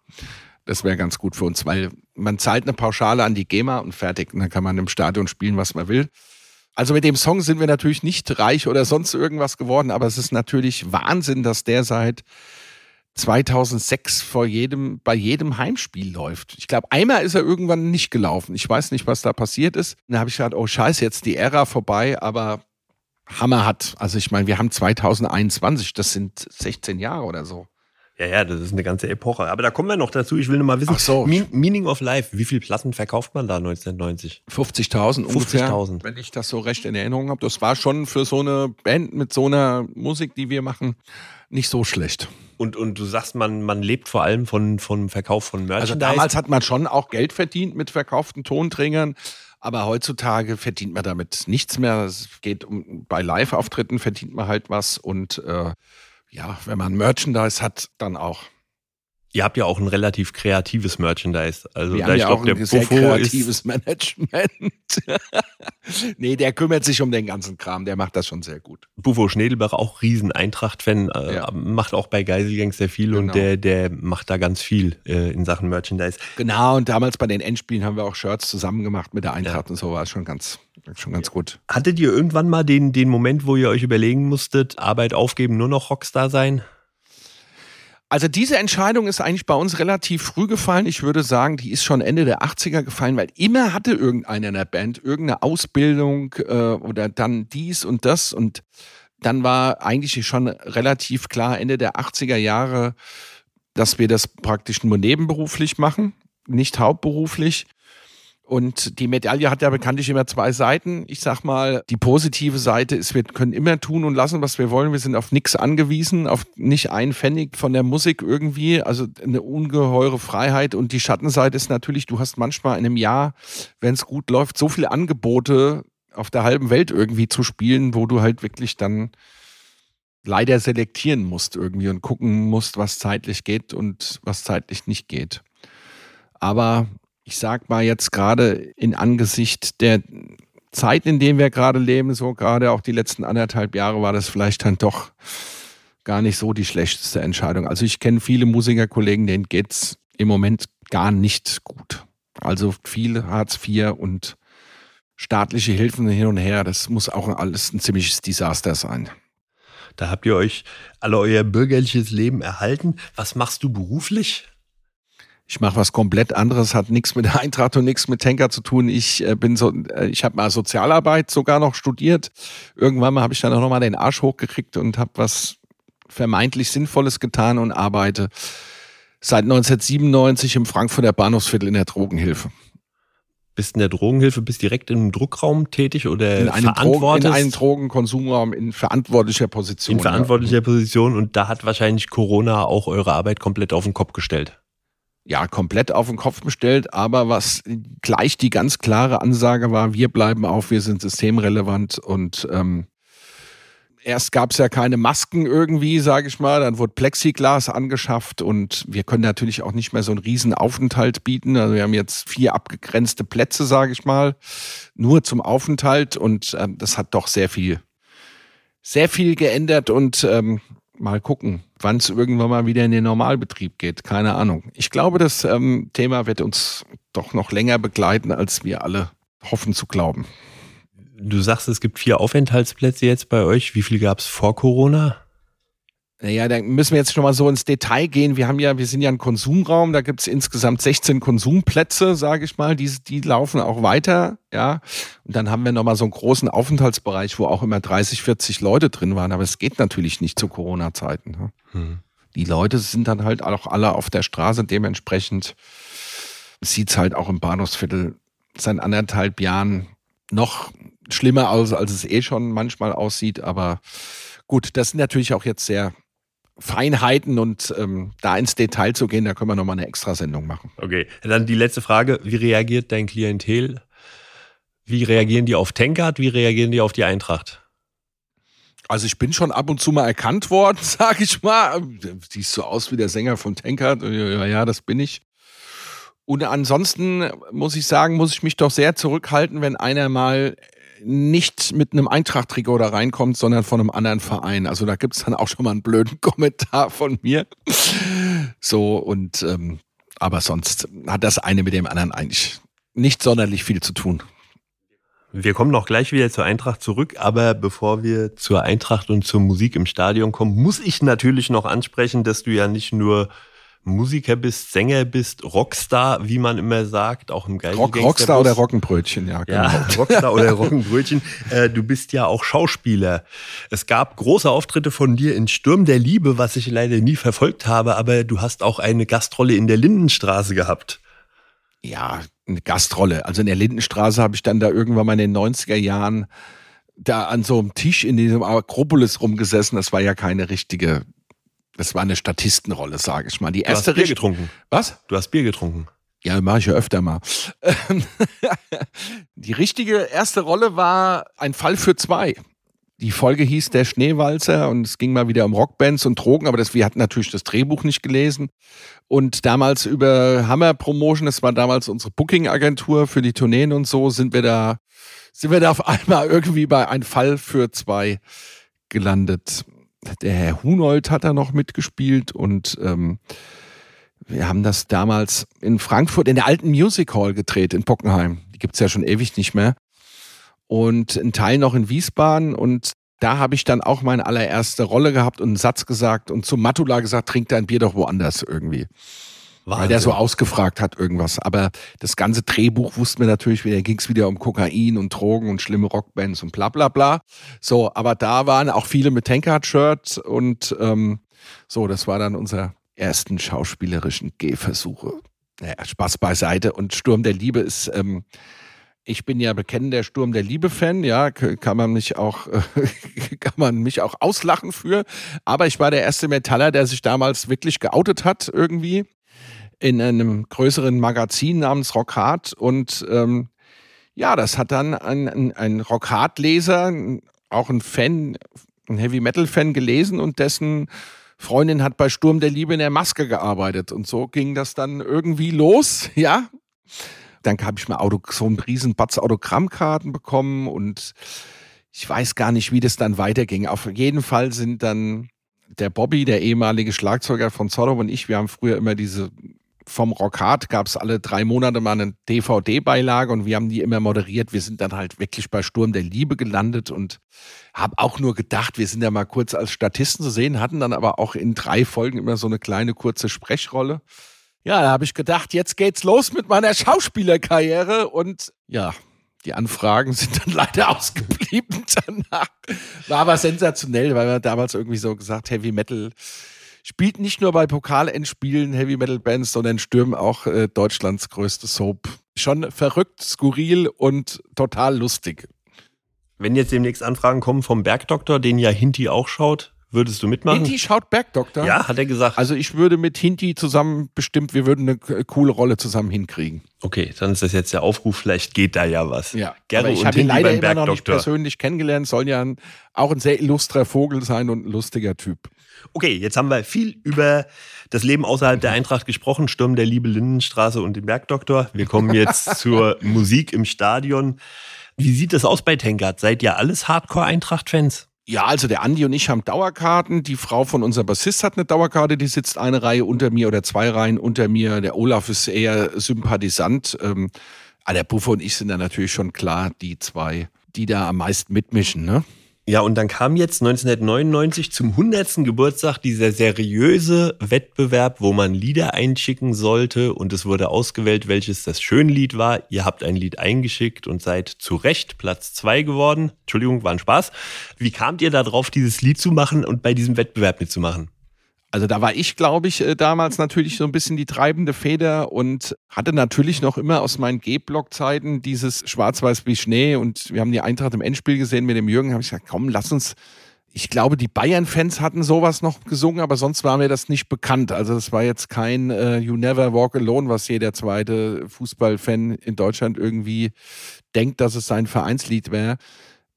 Das wäre ganz gut für uns, weil man zahlt eine Pauschale an die GEMA und fertig. Und dann kann man im Stadion spielen, was man will. Also mit dem Song sind wir natürlich nicht reich oder sonst irgendwas geworden, aber es ist natürlich Wahnsinn, dass der seit 2006 vor jedem, bei jedem Heimspiel läuft. Ich glaube, einmal ist er irgendwann nicht gelaufen. Ich weiß nicht, was da passiert ist. Dann habe ich gedacht, oh scheiße, jetzt die Ära vorbei, aber Hammer hat. Also ich meine, wir haben 2021, das sind 16 Jahre oder so. Ja, ja, das ist eine ganze Epoche. Aber da kommen wir noch dazu. Ich will nur mal wissen, Ach so. Meaning of Life, wie viele Platten verkauft man da 1990? 50.000 ungefähr. 50.000. Wenn ich das so recht in Erinnerung habe. Das war schon für so eine Band mit so einer Musik, die wir machen, nicht so schlecht. Und, und du sagst, man, man lebt vor allem von, vom Verkauf von Merchandise. Also damals hat man schon auch Geld verdient mit verkauften Tonträgern. Aber heutzutage verdient man damit nichts mehr. Es geht um, bei Live-Auftritten verdient man halt was und äh, ja, wenn man Merchandise hat, dann auch. Ihr habt ja auch ein relativ kreatives Merchandise. Also Wir da haben ich ja glaube, auch der ein sehr Buffo kreatives ist. Management. nee, der kümmert sich um den ganzen Kram, der macht das schon sehr gut. Buffo Schnedelbach auch riesen Eintracht-Fan, äh, Ja. macht auch bei Geiselgangs sehr viel und Genau. der, der macht da ganz viel äh, in Sachen Merchandise. Genau, und damals bei den Endspielen haben wir auch Shirts zusammen gemacht mit der Eintracht und so war es schon ganz, schon ganz gut. Hattet ihr irgendwann mal den, den Moment, wo ihr euch überlegen musstet, Arbeit aufgeben, nur noch Rockstar sein? Also diese Entscheidung ist eigentlich bei uns relativ früh gefallen. Ich würde sagen, die ist schon Ende der 80er gefallen, weil immer hatte irgendeiner in der Band irgendeine Ausbildung äh, oder dann dies und das und dann war eigentlich schon relativ klar Ende der 80er Jahre, dass wir das praktisch nur nebenberuflich machen, nicht hauptberuflich. Und die Medaille hat ja bekanntlich immer zwei Seiten. Ich sag mal, die positive Seite ist, wir können immer tun und lassen, was wir wollen. Wir sind auf nichts angewiesen, auf nicht ein Pfennig von der Musik irgendwie. Also eine ungeheure Freiheit. Und die Schattenseite ist natürlich, du hast manchmal in einem Jahr, wenn es gut läuft, so viele Angebote auf der halben Welt irgendwie zu spielen, wo du halt wirklich dann leider selektieren musst irgendwie und gucken musst, was zeitlich geht und was zeitlich nicht geht. Aber ich sag mal jetzt gerade in Angesicht der Zeit, in der wir gerade leben, so gerade auch die letzten anderthalb Jahre, war das vielleicht dann doch gar nicht so die schlechteste Entscheidung. Also ich kenne viele Musikerkollegen, denen geht's im Moment gar nicht gut. Also viel Hartz IV und staatliche Hilfen hin und her, das muss auch alles ein ziemliches Desaster sein. Da habt ihr euch alle euer bürgerliches Leben erhalten. Was machst du beruflich? Ich mache was komplett anderes, hat nichts mit Eintracht und nichts mit Tanker zu tun. Ich äh, bin so, äh, ich habe mal Sozialarbeit sogar noch studiert. Irgendwann mal habe ich dann auch noch mal den Arsch hochgekriegt und habe was vermeintlich Sinnvolles getan und arbeite seit 1997 im Frankfurter Bahnhofsviertel in der Drogenhilfe. Bist in der Drogenhilfe, bist direkt im Druckraum tätig oder In einem, Drogen, in einem Drogenkonsumraum in verantwortlicher Position. in verantwortlicher Position und da hat wahrscheinlich Corona auch eure Arbeit komplett auf den Kopf gestellt. Ja, komplett auf den Kopf gestellt, aber was gleich die ganz klare Ansage war, wir bleiben auf, wir sind systemrelevant und ähm, erst gab es ja keine Masken irgendwie, sage ich mal, dann wurde Plexiglas angeschafft und wir können natürlich auch nicht mehr so einen riesen Aufenthalt bieten. Also wir haben jetzt vier abgegrenzte Plätze, sage ich mal, nur zum Aufenthalt und ähm, das hat doch sehr viel, sehr viel geändert und ähm, mal gucken, wann es irgendwann mal wieder in den Normalbetrieb geht. Keine Ahnung. Ich glaube, das ähm, Thema wird uns doch noch länger begleiten, als wir alle hoffen zu glauben. Du sagst, es gibt vier Aufenthaltsplätze jetzt bei euch. Wie viel gab es vor Corona? Naja, da müssen wir jetzt schon mal so ins Detail gehen. Wir haben ja, wir sind ja ein Konsumraum, da gibt es insgesamt 16 Konsumplätze, sage ich mal, die, die laufen auch weiter, ja. Und dann haben wir nochmal so einen großen Aufenthaltsbereich, wo auch immer 30, 40 Leute drin waren. Aber es geht natürlich nicht zu Corona-Zeiten. Ne? Hm. Die Leute sind dann halt auch alle auf der Straße, dementsprechend sieht es halt auch im Bahnhofsviertel seit anderthalb Jahren noch schlimmer aus, als es eh schon manchmal aussieht. Aber gut, das sind natürlich auch jetzt sehr Feinheiten und ähm, da ins Detail zu gehen, da können wir nochmal eine Extrasendung machen. Okay, dann die letzte Frage. Wie reagiert dein Klientel? Wie reagieren die auf Tankard? Wie reagieren die auf die Eintracht? Also ich bin schon ab und zu mal erkannt worden, sag ich mal. Siehst so aus wie der Sänger von Tankard. Ja, ja, das bin ich. Und ansonsten muss ich sagen, muss ich mich doch sehr zurückhalten, wenn einer mal nicht mit einem Eintracht-Trikot da reinkommt, sondern von einem anderen Verein. Also da gibt's dann auch schon mal einen blöden Kommentar von mir. So, und ähm, aber sonst hat das eine mit dem anderen eigentlich nicht sonderlich viel zu tun. Wir kommen noch gleich wieder zur Eintracht zurück, aber bevor wir zur Eintracht und zur Musik im Stadion kommen, muss ich natürlich noch ansprechen, dass du ja nicht nur Musiker bist, Sänger bist, Rockstar, wie man immer sagt, auch im Geil Rock, Rockstar oder Rockenbrötchen, ja, genau. Ja, Rockstar oder Rockenbrötchen. Äh, du bist ja auch Schauspieler. Es gab große Auftritte von dir in Sturm der Liebe, was ich leider nie verfolgt habe, aber du hast auch eine Gastrolle in der Lindenstraße gehabt. Ja, eine Gastrolle. Also in der Lindenstraße habe ich dann da irgendwann mal in den 90er Jahren da an so einem Tisch in diesem Akropolis rumgesessen. Das war ja keine richtige das war eine Statistenrolle, sage ich mal. Die erste du hast Bier getrunken. Was? Du hast Bier getrunken. Ja, mache ich ja öfter mal. die richtige erste Rolle war ein Fall für zwei. Die Folge hieß Der Schneewalzer und es ging mal wieder um Rockbands und Drogen, aber das, wir hatten natürlich das Drehbuch nicht gelesen. Und damals über Hammer Promotion, das war damals unsere Booking-Agentur für die Tourneen und so, sind wir da, sind wir da auf einmal irgendwie bei Ein Fall für zwei gelandet der Herr Hunold hat da noch mitgespielt und ähm, wir haben das damals in Frankfurt in der alten Music Hall gedreht in Bockenheim. Die gibt's ja schon ewig nicht mehr. Und ein Teil noch in Wiesbaden und da habe ich dann auch meine allererste Rolle gehabt und einen Satz gesagt und zum Matula gesagt, trink dein Bier doch woanders irgendwie. Wahnsinn. Weil der so ausgefragt hat irgendwas. Aber das ganze Drehbuch wussten wir natürlich wieder, ging es wieder um Kokain und Drogen und schlimme Rockbands und bla bla bla. So, aber da waren auch viele mit Tankard-Shirt und ähm, so, das war dann unser ersten schauspielerischen Gehversuche. Naja, Spaß beiseite. Und Sturm der Liebe ist, ähm, ich bin ja bekennender Sturm der Liebe-Fan, ja, kann man mich auch, kann man mich auch auslachen für. Aber ich war der erste Metaller, der sich damals wirklich geoutet hat irgendwie in einem größeren Magazin namens Rockhard und ähm, ja, das hat dann ein, ein, ein Rockhard-Leser, auch ein Fan, ein Heavy-Metal-Fan gelesen und dessen Freundin hat bei Sturm der Liebe in der Maske gearbeitet und so ging das dann irgendwie los, ja. Dann habe ich mal Auto, so einen riesen Batz Autogrammkarten bekommen und ich weiß gar nicht, wie das dann weiterging. Auf jeden Fall sind dann der Bobby, der ehemalige Schlagzeuger von Zorro und ich, wir haben früher immer diese vom Rockhard gab es alle drei Monate mal eine DVD-Beilage und wir haben die immer moderiert. Wir sind dann halt wirklich bei Sturm der Liebe gelandet und habe auch nur gedacht, wir sind ja mal kurz als Statisten zu sehen, hatten dann aber auch in drei Folgen immer so eine kleine kurze Sprechrolle. Ja, da habe ich gedacht, jetzt geht's los mit meiner Schauspielerkarriere und ja, die Anfragen sind dann leider ausgeblieben danach. War aber sensationell, weil wir damals irgendwie so gesagt, Heavy Metal spielt nicht nur bei Pokalendspielen Heavy Metal Bands, sondern stürmen auch äh, Deutschlands größte Soap. Schon verrückt, skurril und total lustig. Wenn jetzt demnächst Anfragen kommen vom Bergdoktor, den ja Hinti auch schaut, Würdest du mitmachen? Hinti schaut Bergdoktor? Ja, hat er gesagt. Also ich würde mit Hinti zusammen bestimmt, wir würden eine coole Rolle zusammen hinkriegen. Okay, dann ist das jetzt der Aufruf, vielleicht geht da ja was. Ja, Gerne aber ich habe ihn leider immer noch nicht persönlich kennengelernt, soll ja ein, auch ein sehr illustrer Vogel sein und ein lustiger Typ. Okay, jetzt haben wir viel über das Leben außerhalb der Eintracht gesprochen, Sturm der Liebe Lindenstraße und den Bergdoktor. Wir kommen jetzt zur Musik im Stadion. Wie sieht es aus bei Tankard? Seid ihr alles Hardcore-Eintracht-Fans? Ja, also der Andi und ich haben Dauerkarten. Die Frau von unserem Bassist hat eine Dauerkarte, die sitzt eine Reihe unter mir oder zwei Reihen unter mir. Der Olaf ist eher Sympathisant. Ähm, aber der Puffer und ich sind da natürlich schon klar die zwei, die da am meisten mitmischen, ne? Ja, und dann kam jetzt 1999 zum 100. Geburtstag dieser seriöse Wettbewerb, wo man Lieder einschicken sollte und es wurde ausgewählt, welches das Schönlied war. Ihr habt ein Lied eingeschickt und seid zu Recht Platz zwei geworden. Entschuldigung, war ein Spaß. Wie kamt ihr darauf, dieses Lied zu machen und bei diesem Wettbewerb mitzumachen? Also da war ich, glaube ich, äh, damals natürlich so ein bisschen die treibende Feder und hatte natürlich noch immer aus meinen G-Block-Zeiten dieses Schwarz-Weiß wie Schnee und wir haben die Eintracht im Endspiel gesehen mit dem Jürgen, habe ich gesagt, komm, lass uns ich glaube, die Bayern-Fans hatten sowas noch gesungen, aber sonst war mir das nicht bekannt. Also das war jetzt kein äh, You Never Walk Alone, was jeder zweite Fußballfan in Deutschland irgendwie denkt, dass es sein Vereinslied wäre.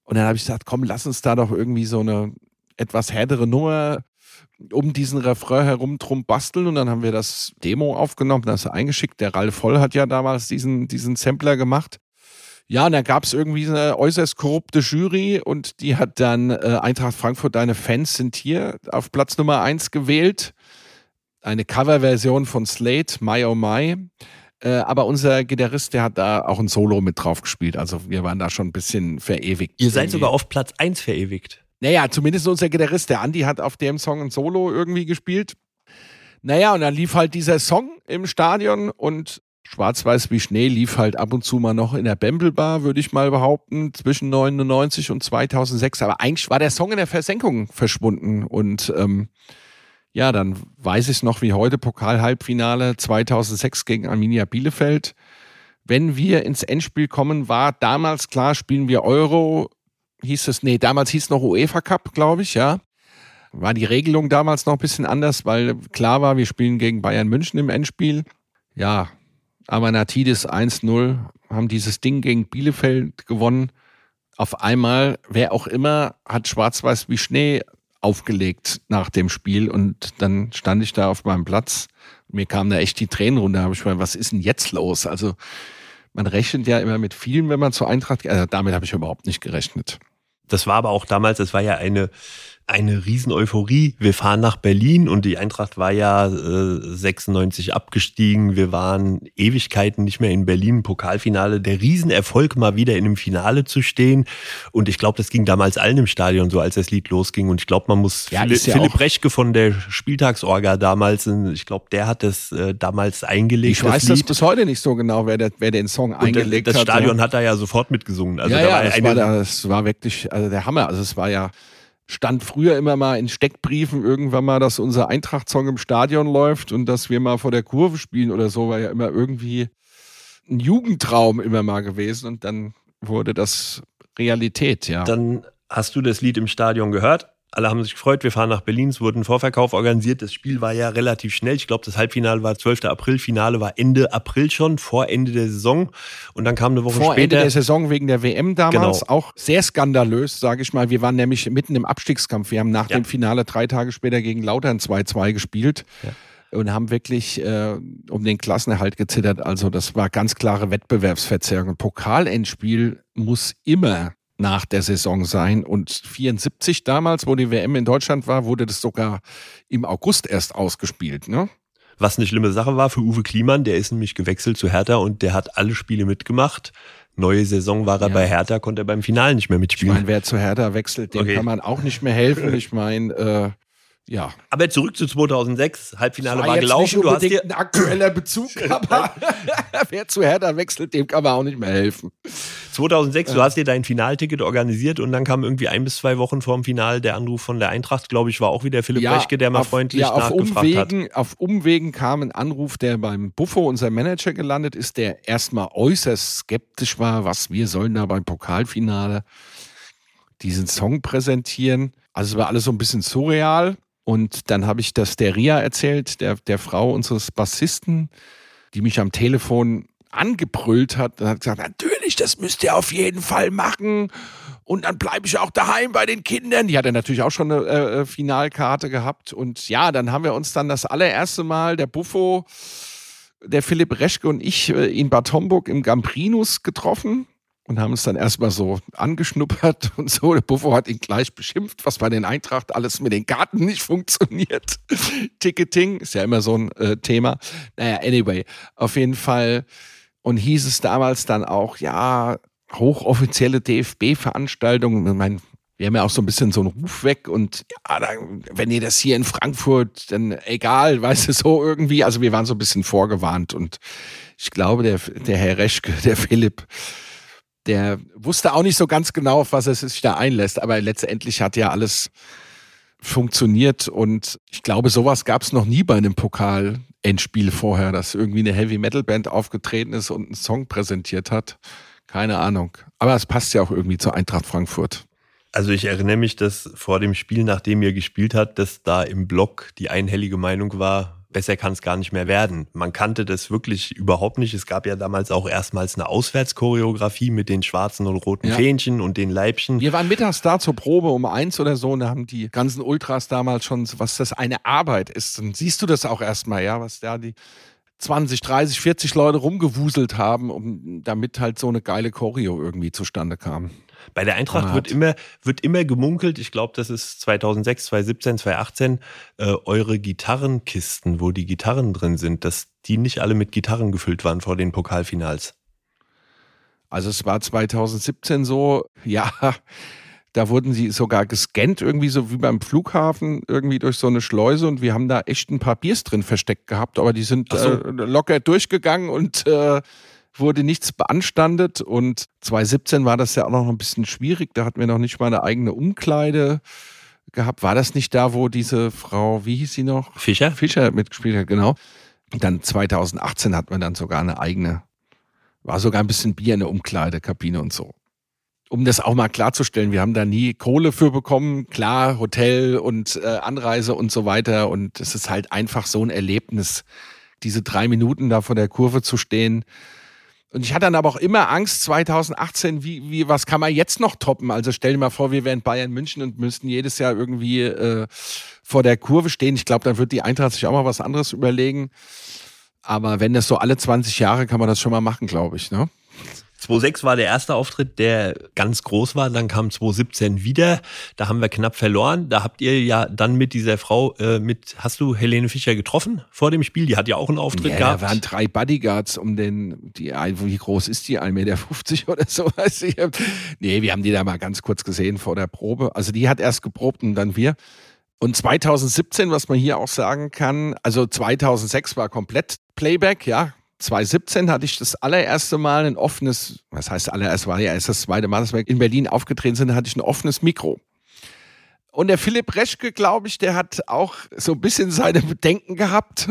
Und dann habe ich gesagt, komm, lass uns da doch irgendwie so eine etwas härtere Nummer um diesen Refrain herum drum basteln und dann haben wir das Demo aufgenommen, das eingeschickt. Der Ralf Voll hat ja damals diesen, diesen Sampler gemacht. Ja, und dann gab es irgendwie eine äußerst korrupte Jury und die hat dann äh, Eintracht Frankfurt, deine Fans sind hier auf Platz Nummer eins gewählt. Eine Coverversion von Slate, My Oh My. Äh, aber unser Gitarrist, der hat da auch ein Solo mit drauf gespielt. Also wir waren da schon ein bisschen verewigt. Ihr seid irgendwie. sogar auf Platz eins verewigt. Naja, zumindest unser Gitarrist, der Andi, hat auf dem Song ein Solo irgendwie gespielt. Naja, und dann lief halt dieser Song im Stadion und Schwarz-Weiß wie Schnee lief halt ab und zu mal noch in der Bembelbar, würde ich mal behaupten, zwischen 99 und 2006. Aber eigentlich war der Song in der Versenkung verschwunden. Und ähm, ja, dann weiß ich noch wie heute, Pokal-Halbfinale 2006 gegen Arminia Bielefeld. Wenn wir ins Endspiel kommen, war damals klar, spielen wir Euro, hieß es, nee, damals hieß es noch UEFA Cup, glaube ich, ja. War die Regelung damals noch ein bisschen anders, weil klar war, wir spielen gegen Bayern München im Endspiel. Ja, Amanatidis 1-0, haben dieses Ding gegen Bielefeld gewonnen. Auf einmal, wer auch immer, hat Schwarz-Weiß wie Schnee aufgelegt nach dem Spiel und dann stand ich da auf meinem Platz. Mir kamen da echt die Tränen runter. Habe ich mir, was ist denn jetzt los? Also man rechnet ja immer mit vielen, wenn man zur Eintracht, also damit habe ich überhaupt nicht gerechnet. Das war aber auch damals, das war ja eine eine Riesen-Euphorie. Wir fahren nach Berlin und die Eintracht war ja äh, 96 abgestiegen. Wir waren Ewigkeiten nicht mehr in Berlin, Pokalfinale. Der Riesenerfolg, mal wieder in einem Finale zu stehen. Und ich glaube, das ging damals allen im Stadion so, als das Lied losging. Und ich glaube, man muss ja, Philipp, ja Philipp Rechke von der Spieltagsorga damals, ich glaube, der hat das äh, damals eingelegt. Ich weiß das, das bis heute nicht so genau, wer, der, wer den Song und eingelegt hat. Das Stadion ja. hat da ja sofort mitgesungen. Also ja, da ja, war das, war, das war wirklich also der Hammer. Also es war ja stand früher immer mal in Steckbriefen irgendwann mal, dass unser Eintracht-Song im Stadion läuft und dass wir mal vor der Kurve spielen oder so, war ja immer irgendwie ein Jugendtraum immer mal gewesen und dann wurde das Realität, ja. Dann hast du das Lied im Stadion gehört alle haben sich gefreut, wir fahren nach Berlin, es wurde ein Vorverkauf organisiert. Das Spiel war ja relativ schnell. Ich glaube, das Halbfinale war 12. April, Finale war Ende April schon, vor Ende der Saison. Und dann kam eine Woche vor später. Vor Ende der Saison wegen der WM damals genau. auch sehr skandalös, sage ich mal. Wir waren nämlich mitten im Abstiegskampf. Wir haben nach ja. dem Finale drei Tage später gegen Lautern 2-2 gespielt. Ja und haben wirklich äh, um den Klassenerhalt gezittert. Also das war ganz klare Wettbewerbsverzerrung. Pokalendspiel muss immer nach der Saison sein. Und 74 damals, wo die WM in Deutschland war, wurde das sogar im August erst ausgespielt. Ne? Was eine schlimme Sache war für Uwe Kliman, der ist nämlich gewechselt zu Hertha und der hat alle Spiele mitgemacht. Neue Saison war er ja. bei Hertha, konnte er beim Finale nicht mehr mitspielen. Ich meine, wer zu Hertha wechselt, dem okay. kann man auch nicht mehr helfen. Ich meine, äh, ja. Aber zurück zu 2006, Halbfinale war, war gelaufen. Du hast dir ein aktueller Bezug, aber wer zu Hertha wechselt, dem kann man auch nicht mehr helfen. 2006, ja. du hast dir dein Finalticket organisiert und dann kam irgendwie ein bis zwei Wochen vor dem Final der Anruf von der Eintracht, glaube ich, war auch wieder Philipp ja, Rechke, der mal auf, freundlich ja, auf nachgefragt Umwegen, hat. Auf Umwegen kam ein Anruf, der beim Buffo, unser Manager, gelandet ist, der erstmal äußerst skeptisch war, was wir sollen da beim Pokalfinale diesen Song präsentieren. Also es war alles so ein bisschen surreal. Und dann habe ich das der Ria erzählt, der, der Frau unseres Bassisten, die mich am Telefon angebrüllt hat und hat gesagt, natürlich, das müsst ihr auf jeden Fall machen. Und dann bleibe ich auch daheim bei den Kindern. Die hatte natürlich auch schon eine äh, äh, Finalkarte gehabt. Und ja, dann haben wir uns dann das allererste Mal, der Buffo, der Philipp Reschke und ich, äh, in Bad Homburg im Gambrinus getroffen und haben es dann erstmal so angeschnuppert und so. Der Buffo hat ihn gleich beschimpft, was bei den Eintracht alles mit den Karten nicht funktioniert. Ticketing ist ja immer so ein äh, Thema. Naja, anyway, auf jeden Fall. Und hieß es damals dann auch, ja, hochoffizielle DFB-Veranstaltungen. Ich meine, wir haben ja auch so ein bisschen so einen Ruf weg und ja, dann, wenn ihr das hier in Frankfurt, dann egal, weißt du, so irgendwie. Also wir waren so ein bisschen vorgewarnt und ich glaube, der, der Herr Reschke, der Philipp, der wusste auch nicht so ganz genau, auf was er sich da einlässt, aber letztendlich hat ja alles funktioniert. Und ich glaube, sowas gab es noch nie bei einem Pokal-Endspiel vorher, dass irgendwie eine Heavy-Metal-Band aufgetreten ist und einen Song präsentiert hat. Keine Ahnung. Aber es passt ja auch irgendwie zur Eintracht Frankfurt. Also ich erinnere mich, dass vor dem Spiel, nachdem ihr gespielt habt, dass da im Blog die einhellige Meinung war, besser kann es gar nicht mehr werden. Man kannte das wirklich überhaupt nicht. Es gab ja damals auch erstmals eine Auswärtschoreografie mit den schwarzen und roten ja. Fähnchen und den Leibchen. Wir waren mittags da zur Probe um eins oder so und da haben die ganzen Ultras damals schon, was das eine Arbeit ist. Dann siehst du das auch erstmal, ja, was da die 20, 30, 40 Leute rumgewuselt haben, um, damit halt so eine geile Choreo irgendwie zustande kam. Bei der Eintracht wird immer, wird immer gemunkelt, ich glaube, das ist 2006, 2017, 2018, äh, eure Gitarrenkisten, wo die Gitarren drin sind, dass die nicht alle mit Gitarren gefüllt waren vor den Pokalfinals. Also es war 2017 so, ja, da wurden sie sogar gescannt, irgendwie so wie beim Flughafen, irgendwie durch so eine Schleuse und wir haben da echt ein paar Biers drin versteckt gehabt, aber die sind so. äh, locker durchgegangen und äh, wurde nichts beanstandet und 2017 war das ja auch noch ein bisschen schwierig. Da hatten wir noch nicht mal eine eigene Umkleide gehabt. War das nicht da, wo diese Frau, wie hieß sie noch? Fischer? Fischer mitgespielt hat, genau. Und dann 2018 hat man dann sogar eine eigene, war sogar ein bisschen Bier in der Umkleidekabine und so. Um das auch mal klarzustellen, wir haben da nie Kohle für bekommen. Klar, Hotel und äh, Anreise und so weiter. Und es ist halt einfach so ein Erlebnis, diese drei Minuten da vor der Kurve zu stehen und ich hatte dann aber auch immer Angst, 2018, wie, wie, was kann man jetzt noch toppen? Also stell dir mal vor, wir wären Bayern München und müssten jedes Jahr irgendwie äh, vor der Kurve stehen. Ich glaube, dann wird die Eintracht sich auch mal was anderes überlegen. Aber wenn das so alle 20 Jahre, kann man das schon mal machen, glaube ich. Ne? 2006 war der erste Auftritt, der ganz groß war. Dann kam 2017 wieder. Da haben wir knapp verloren. Da habt ihr ja dann mit dieser Frau, äh, mit, hast du Helene Fischer getroffen vor dem Spiel? Die hat ja auch einen Auftritt ja, gehabt. Da waren drei Bodyguards um den, die, wie groß ist die? 1,50 Meter oder so. Weiß ich. Nee, wir haben die da mal ganz kurz gesehen vor der Probe. Also die hat erst geprobt und dann wir. Und 2017, was man hier auch sagen kann, also 2006 war komplett Playback, ja, 2017 hatte ich das allererste Mal ein offenes, was heißt allererst war ja erst das zweite Mal, dass wir in Berlin aufgetreten sind, hatte ich ein offenes Mikro. Und der Philipp Reschke, glaube ich, der hat auch so ein bisschen seine Bedenken gehabt,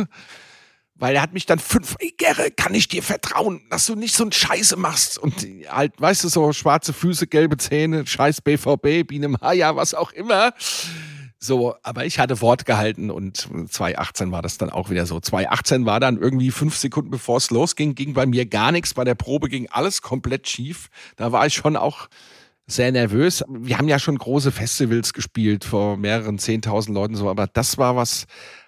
weil er hat mich dann fünf, ey Gerre, kann ich dir vertrauen, dass du nicht so ein Scheiße machst und halt, weißt du, so schwarze Füße, gelbe Zähne, scheiß BVB, Biene Maya, was auch immer. So, aber ich hatte Wort gehalten und 2018 war das dann auch wieder so. 2018 war dann irgendwie fünf Sekunden bevor es losging, ging bei mir gar nichts. Bei der Probe ging alles komplett schief. Da war ich schon auch sehr nervös. Wir haben ja schon große Festivals gespielt vor mehreren zehntausend Leuten so, aber das war was,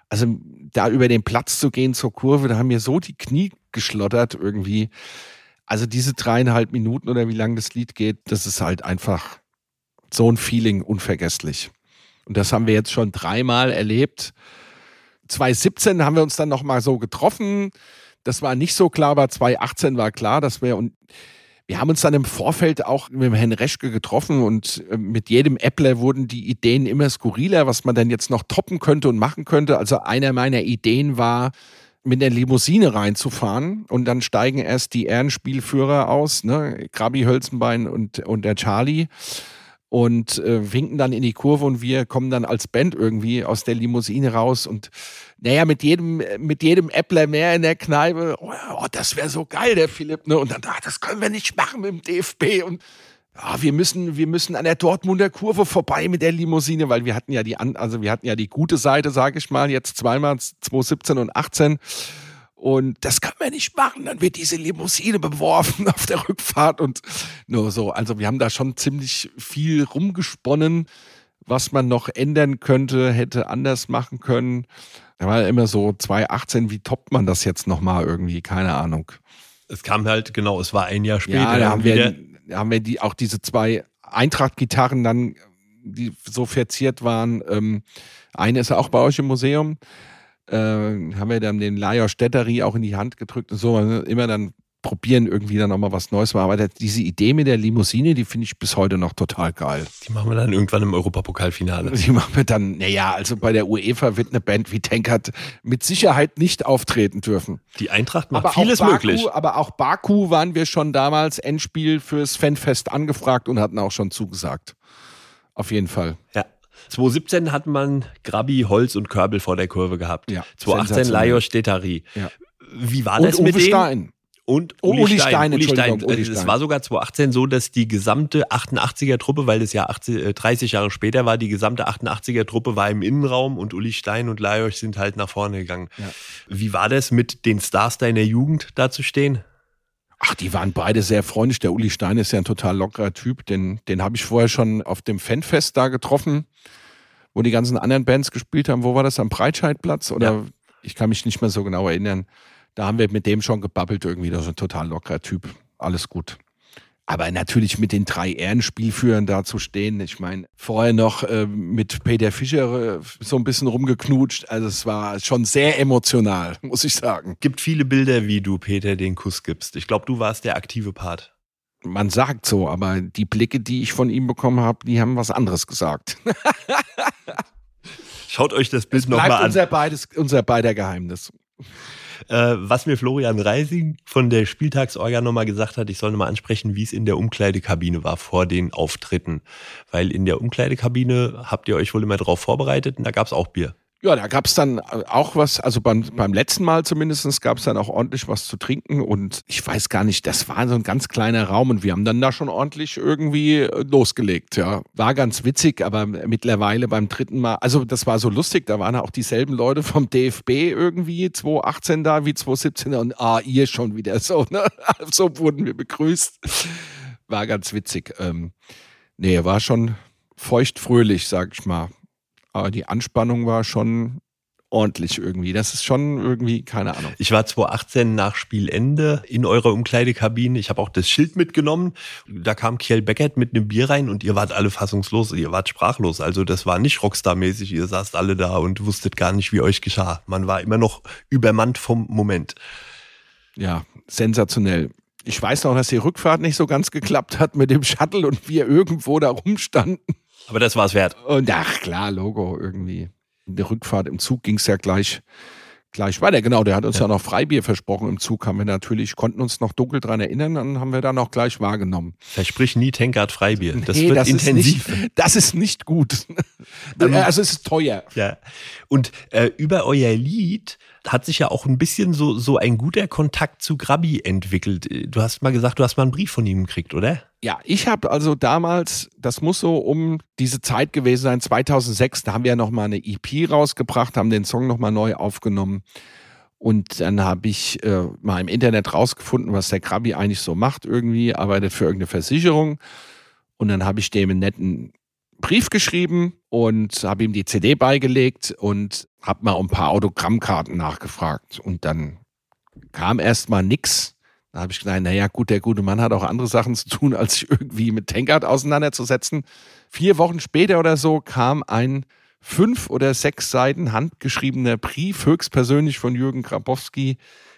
also da über den Platz zu gehen zur Kurve, da haben mir so die Knie geschlottert irgendwie. Also diese dreieinhalb Minuten oder wie lang das Lied geht, das ist halt einfach so ein Feeling unvergesslich. Und das haben wir jetzt schon dreimal erlebt. 2017 haben wir uns dann nochmal so getroffen. Das war nicht so klar, aber 2018 war klar, dass wir und wir haben uns dann im Vorfeld auch mit dem Herrn Reschke getroffen und äh, mit jedem Appler wurden die Ideen immer skurriler, was man denn jetzt noch toppen könnte und machen könnte. Also einer meiner Ideen war, mit der Limousine reinzufahren und dann steigen erst die Ehrenspielführer aus, ne, Krabi Hölzenbein und, und der Charlie und äh, winken dann in die Kurve und wir kommen dann als Band irgendwie aus der Limousine raus und naja, mit jedem, mit jedem Äppler mehr in der Kneipe, oh, oh das wäre so geil, der Philipp, ne? Und dann, ah, das können wir nicht machen mit dem DFB und ja, wir müssen, wir müssen an der Dortmunder Kurve vorbei mit der Limousine, weil wir hatten ja die, also wir hatten ja die gute Seite, sage ich mal, jetzt zweimal 2017 und 18 und das können wir nicht machen. Dann wird diese Limousine beworfen auf der Rückfahrt und nur so. Also wir haben da schon ziemlich viel rumgesponnen, was man noch ändern könnte, hätte anders machen können. Da war ja immer so 2018, wie toppt man das jetzt nochmal irgendwie? Keine Ahnung. Es kam halt, genau, es war ein Jahr später. Ja, da haben wir, da haben wir die, auch diese zwei Eintracht-Gitarren dann, die so verziert waren. Ähm, eine ist ja auch bei euch im Museum äh, haben wir dann den Lajos Städteri auch in die Hand gedrückt und so, immer dann probieren, irgendwie dann nochmal was Neues war. Aber diese Idee mit der Limousine, die finde ich bis heute noch total geil. Die machen wir dann irgendwann im Europapokalfinale. Die machen wir dann, naja, also bei der UEFA wird eine Band wie Tankert mit Sicherheit nicht auftreten dürfen. Die Eintracht macht aber vieles Baku, möglich. Aber auch Baku waren wir schon damals Endspiel fürs Fanfest angefragt und hatten auch schon zugesagt. Auf jeden Fall. Ja. 2017 hat man Grabi, Holz und Körbel vor der Kurve gehabt. Ja, 2018 sensationell. Lajos Detari. Ja. Wie war Und das Uwe mit dem? Stein. Und Oh, Uli, Uli Stein. Stein, Uli Stein. Uli Äh, Es Stein. war sogar 2018 so, dass die gesamte 88er Truppe, weil das ja 80, äh, 30 Jahre später war, die gesamte 88er Truppe war im Innenraum und Uli Stein und Lajos sind halt nach vorne gegangen. Ja. Wie war das mit den Stars deiner Jugend da zu stehen? Ach, die waren beide sehr freundlich. Der Uli Stein ist ja ein total lockerer Typ. Den, den habe ich vorher schon auf dem Fanfest da getroffen, wo die ganzen anderen Bands gespielt haben. Wo war das? Am Breitscheidplatz? Oder Ja. ich kann mich nicht mehr so genau erinnern. Da haben wir mit dem schon gebabbelt irgendwie. Das ist ein total lockerer Typ. Alles gut. Aber natürlich mit den drei Ehrenspielführern da zu stehen. Ich meine, vorher noch äh, mit Peter Fischer äh, so ein bisschen rumgeknutscht. Also es war schon sehr emotional, muss ich sagen. Gibt viele Bilder, wie du Peter den Kuss gibst. Ich glaube, du warst der aktive Part. Man sagt so, aber die Blicke, die ich von ihm bekommen habe, die haben was anderes gesagt. Schaut euch das Bild nochmal an. unser, beides, unser beider Geheimnis. Äh, was mir Florian Reising von der Spieltagsorga nochmal gesagt hat, ich soll nochmal ansprechen, wie es in der Umkleidekabine war vor den Auftritten. Weil in der Umkleidekabine habt ihr euch wohl immer drauf vorbereitet und da gab es auch Bier. Ja, da gab es dann auch was, also beim, beim letzten Mal zumindest gab es dann auch ordentlich was zu trinken und ich weiß gar nicht, das war so ein ganz kleiner Raum und wir haben dann da schon ordentlich irgendwie äh, losgelegt, ja. War ganz witzig, aber mittlerweile beim dritten Mal, also das war so lustig, da waren auch dieselben Leute vom DFB irgendwie, 2018 da wie 2017 und ah, ihr schon wieder so, ne? So wurden wir begrüßt. War ganz witzig. Ähm, nee, war schon feuchtfröhlich, sag ich mal. Aber die Anspannung war schon ordentlich irgendwie. Das ist schon irgendwie, keine Ahnung. Ich war 2018 nach Spielende in eurer Umkleidekabine. Ich habe auch das Schild mitgenommen. Da kam Kiel Beckert mit einem Bier rein und ihr wart alle fassungslos, ihr wart sprachlos. Also das war nicht Rockstar-mäßig. Ihr saßt alle da und wusstet gar nicht, wie euch geschah. Man war immer noch übermannt vom Moment. Ja, sensationell. Ich weiß noch, dass die Rückfahrt nicht so ganz geklappt hat mit dem Shuttle und wir irgendwo da rumstanden. Aber das war's wert. Und ach klar, Logo irgendwie. In der Rückfahrt im Zug ging es ja gleich, gleich weiter. Genau, der hat uns ja. noch Freibier versprochen im Zug. Haben wir natürlich, konnten uns noch dunkel dran erinnern, dann haben wir dann auch gleich wahrgenommen. Versprich nie Tankard Freibier. Das Nee, wird das intensiv. Ist nicht, das ist nicht gut. also es ist teuer. Ja. Und äh, über euer Lied hat sich ja auch ein bisschen so, so ein guter Kontakt zu Grabi entwickelt. Du hast mal gesagt, du hast mal einen Brief von ihm gekriegt, oder? Ja, ich habe also damals, das muss so um diese Zeit gewesen sein, 2006, da haben wir ja nochmal eine EP rausgebracht, haben den Song nochmal neu aufgenommen. Und dann habe ich äh, mal im Internet rausgefunden, was der Krabi eigentlich so macht irgendwie, arbeitet für irgendeine Versicherung. Und dann habe ich dem einen netten Brief geschrieben und habe ihm die CD beigelegt und habe mal ein paar Autogrammkarten nachgefragt. Und dann kam erst mal nix. Da habe ich gedacht, naja, gut, der gute Mann hat auch andere Sachen zu tun, als sich irgendwie mit Tankard auseinanderzusetzen. Vier Wochen später oder so kam ein fünf oder sechs Seiten handgeschriebener Brief, höchstpersönlich von Jürgen Grabowski,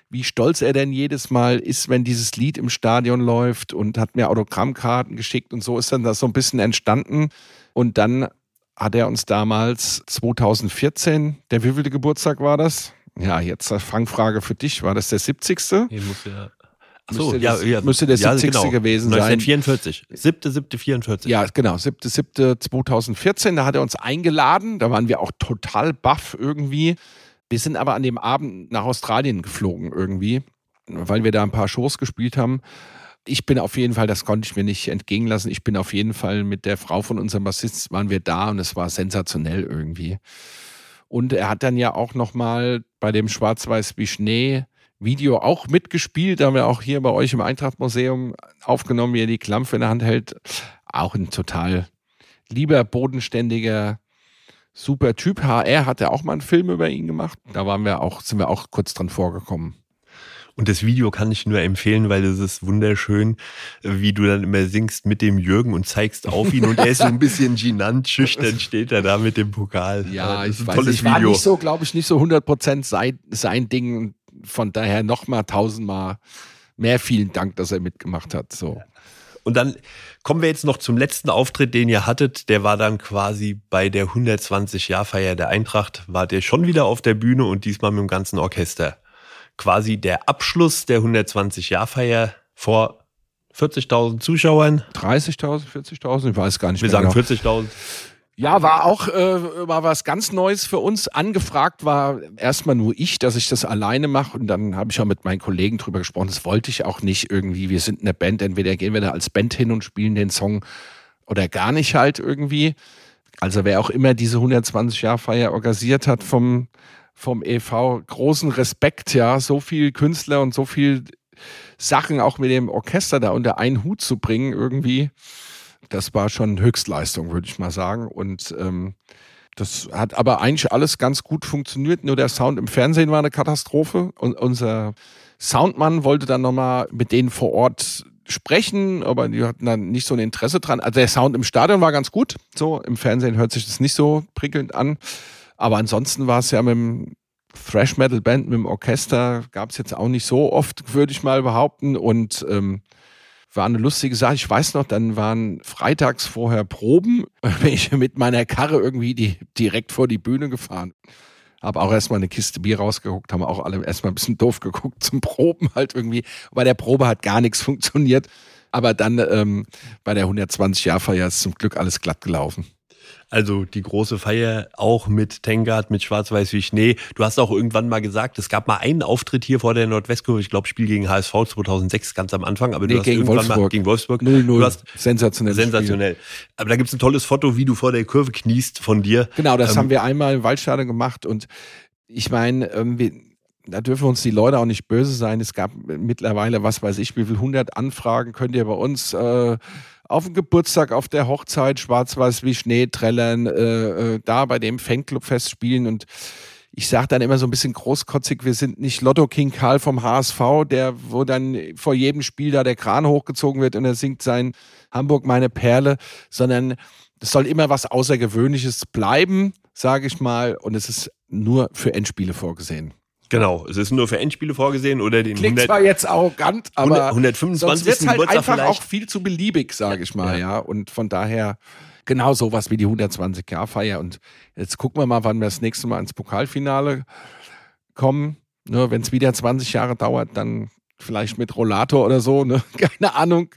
wie stolz er denn jedes Mal ist, wenn dieses Lied im Stadion läuft und hat mir Autogrammkarten geschickt und so ist dann das so ein bisschen entstanden. Und dann hat er uns damals 2014, der wievielte Geburtstag war das? Ja, jetzt Fangfrage für dich. War das der 70.? Hier muss ja. Achso, Müsste ja, das- ja, müsste der ja, 70. genau. gewesen sein. 1944. 7.7.44. Ja, genau, 7.7.2014, da hat er uns eingeladen, da waren wir auch total baff irgendwie. Wir sind aber an dem Abend nach Australien geflogen irgendwie, weil wir da ein paar Shows gespielt haben. Ich bin auf jeden Fall, das konnte ich mir nicht entgehen lassen, ich bin auf jeden Fall mit der Frau von unserem Bassist, waren wir da und es war sensationell irgendwie. Und er hat dann ja auch nochmal bei dem Schwarz-Weiß wie Schnee Video auch mitgespielt. Da haben wir auch hier bei euch im Eintracht-Museum aufgenommen, wie er die Klampfe in der Hand hält. Auch ein total lieber, bodenständiger, super Typ. HR hat ja auch mal einen Film über ihn gemacht. Da waren wir auch, sind wir auch kurz dran vorgekommen. Und das Video kann ich nur empfehlen, weil es ist wunderschön, wie du dann immer singst mit dem Jürgen und zeigst auf ihn und er ist so ein bisschen genannt, schüchtern steht er da mit dem Pokal. Ja, ist ich ein weiß, tolles ich war Video. nicht so, glaube ich, nicht so 100 Prozent sein, sein Ding. Von daher nochmal tausendmal mehr vielen Dank, dass er mitgemacht hat. So. Und dann kommen wir jetzt noch zum letzten Auftritt, den ihr hattet. Der war dann quasi bei der 120-Jahr-Feier der Eintracht. Wart ihr schon wieder auf der Bühne und diesmal mit dem ganzen Orchester. Quasi der Abschluss der 120-Jahr-Feier vor 40.000 Zuschauern. 30.000, 40.000, ich weiß gar nicht Wir sagen genau. 40.000. Ja, war auch äh, war was ganz Neues für uns. Angefragt war erstmal nur ich, dass ich das alleine mache. Und dann habe ich auch mit meinen Kollegen drüber gesprochen. Das wollte ich auch nicht irgendwie. Wir sind eine Band, entweder gehen wir da als Band hin und spielen den Song oder gar nicht halt irgendwie. Also wer auch immer diese 120-Jahr-Feier organisiert hat vom, vom EV, großen Respekt, ja, so viel Künstler und so viel Sachen auch mit dem Orchester da unter einen Hut zu bringen irgendwie das war schon Höchstleistung, würde ich mal sagen. Und ähm, das hat aber eigentlich alles ganz gut funktioniert. Nur der Sound im Fernsehen war eine Katastrophe. Und unser Soundmann wollte dann nochmal mit denen vor Ort sprechen, aber die hatten dann nicht so ein Interesse dran. Also der Sound im Stadion war ganz gut. So, im Fernsehen hört sich das nicht so prickelnd an. Aber ansonsten war es ja mit dem Thrash Metal Band, mit dem Orchester, gab es jetzt auch nicht so oft, würde ich mal behaupten. Und ähm, war eine lustige Sache. Ich weiß noch, dann waren freitags vorher Proben. Bin ich mit meiner Karre irgendwie die, direkt vor die Bühne gefahren. Habe auch erstmal eine Kiste Bier rausgeguckt, haben auch alle erstmal ein bisschen doof geguckt zum Proben halt irgendwie. Bei der Probe hat gar nichts funktioniert. Aber dann ähm, bei der 120-Jahr-Feier ist zum Glück alles glatt gelaufen. Also die große Feier auch mit Tengard, mit Schwarz-Weiß wie Schnee. Du hast auch irgendwann mal gesagt, es gab mal einen Auftritt hier vor der Nordwestkurve, ich glaube Spiel gegen HSV 2006 ganz am Anfang, aber du nee, hast gegen irgendwann Wolfsburg. mal gegen Wolfsburg. 0 -0. Du hast sensationell. sensationell. Aber da gibt's ein tolles Foto, wie du vor der Kurve kniest von dir. Genau, das Ähm, haben wir einmal im Waldstadion gemacht und ich meine, ähm, wir, da dürfen uns die Leute auch nicht böse sein. Es gab mittlerweile, was weiß ich, wie viel 100 Anfragen könnt ihr bei uns äh, auf dem Geburtstag, auf der Hochzeit, schwarz-weiß wie Schnee trällern, äh, äh, da bei dem Fanclub-Fest spielen und ich sage dann immer so ein bisschen großkotzig, wir sind nicht Lotto King Karl vom HSV, der, wo dann vor jedem Spiel da der Kran hochgezogen wird und er singt sein Hamburg meine Perle, sondern es soll immer was Außergewöhnliches bleiben, sage ich mal, und es ist nur für Endspiele vorgesehen. Genau, es ist nur für Endspiele vorgesehen oder den Klingt 100, zwar jetzt arrogant, aber 125. sonst wird halt einfach vielleicht. auch viel zu beliebig, sage ich mal, Ja. ja. Und von daher genau sowas wie die 120-Jahr-Feier. Und jetzt gucken wir mal, wann wir das nächste Mal ins Pokalfinale kommen. Ne, Wenn es wieder 20 Jahre dauert, dann vielleicht mit Rollator oder so, ne? keine Ahnung,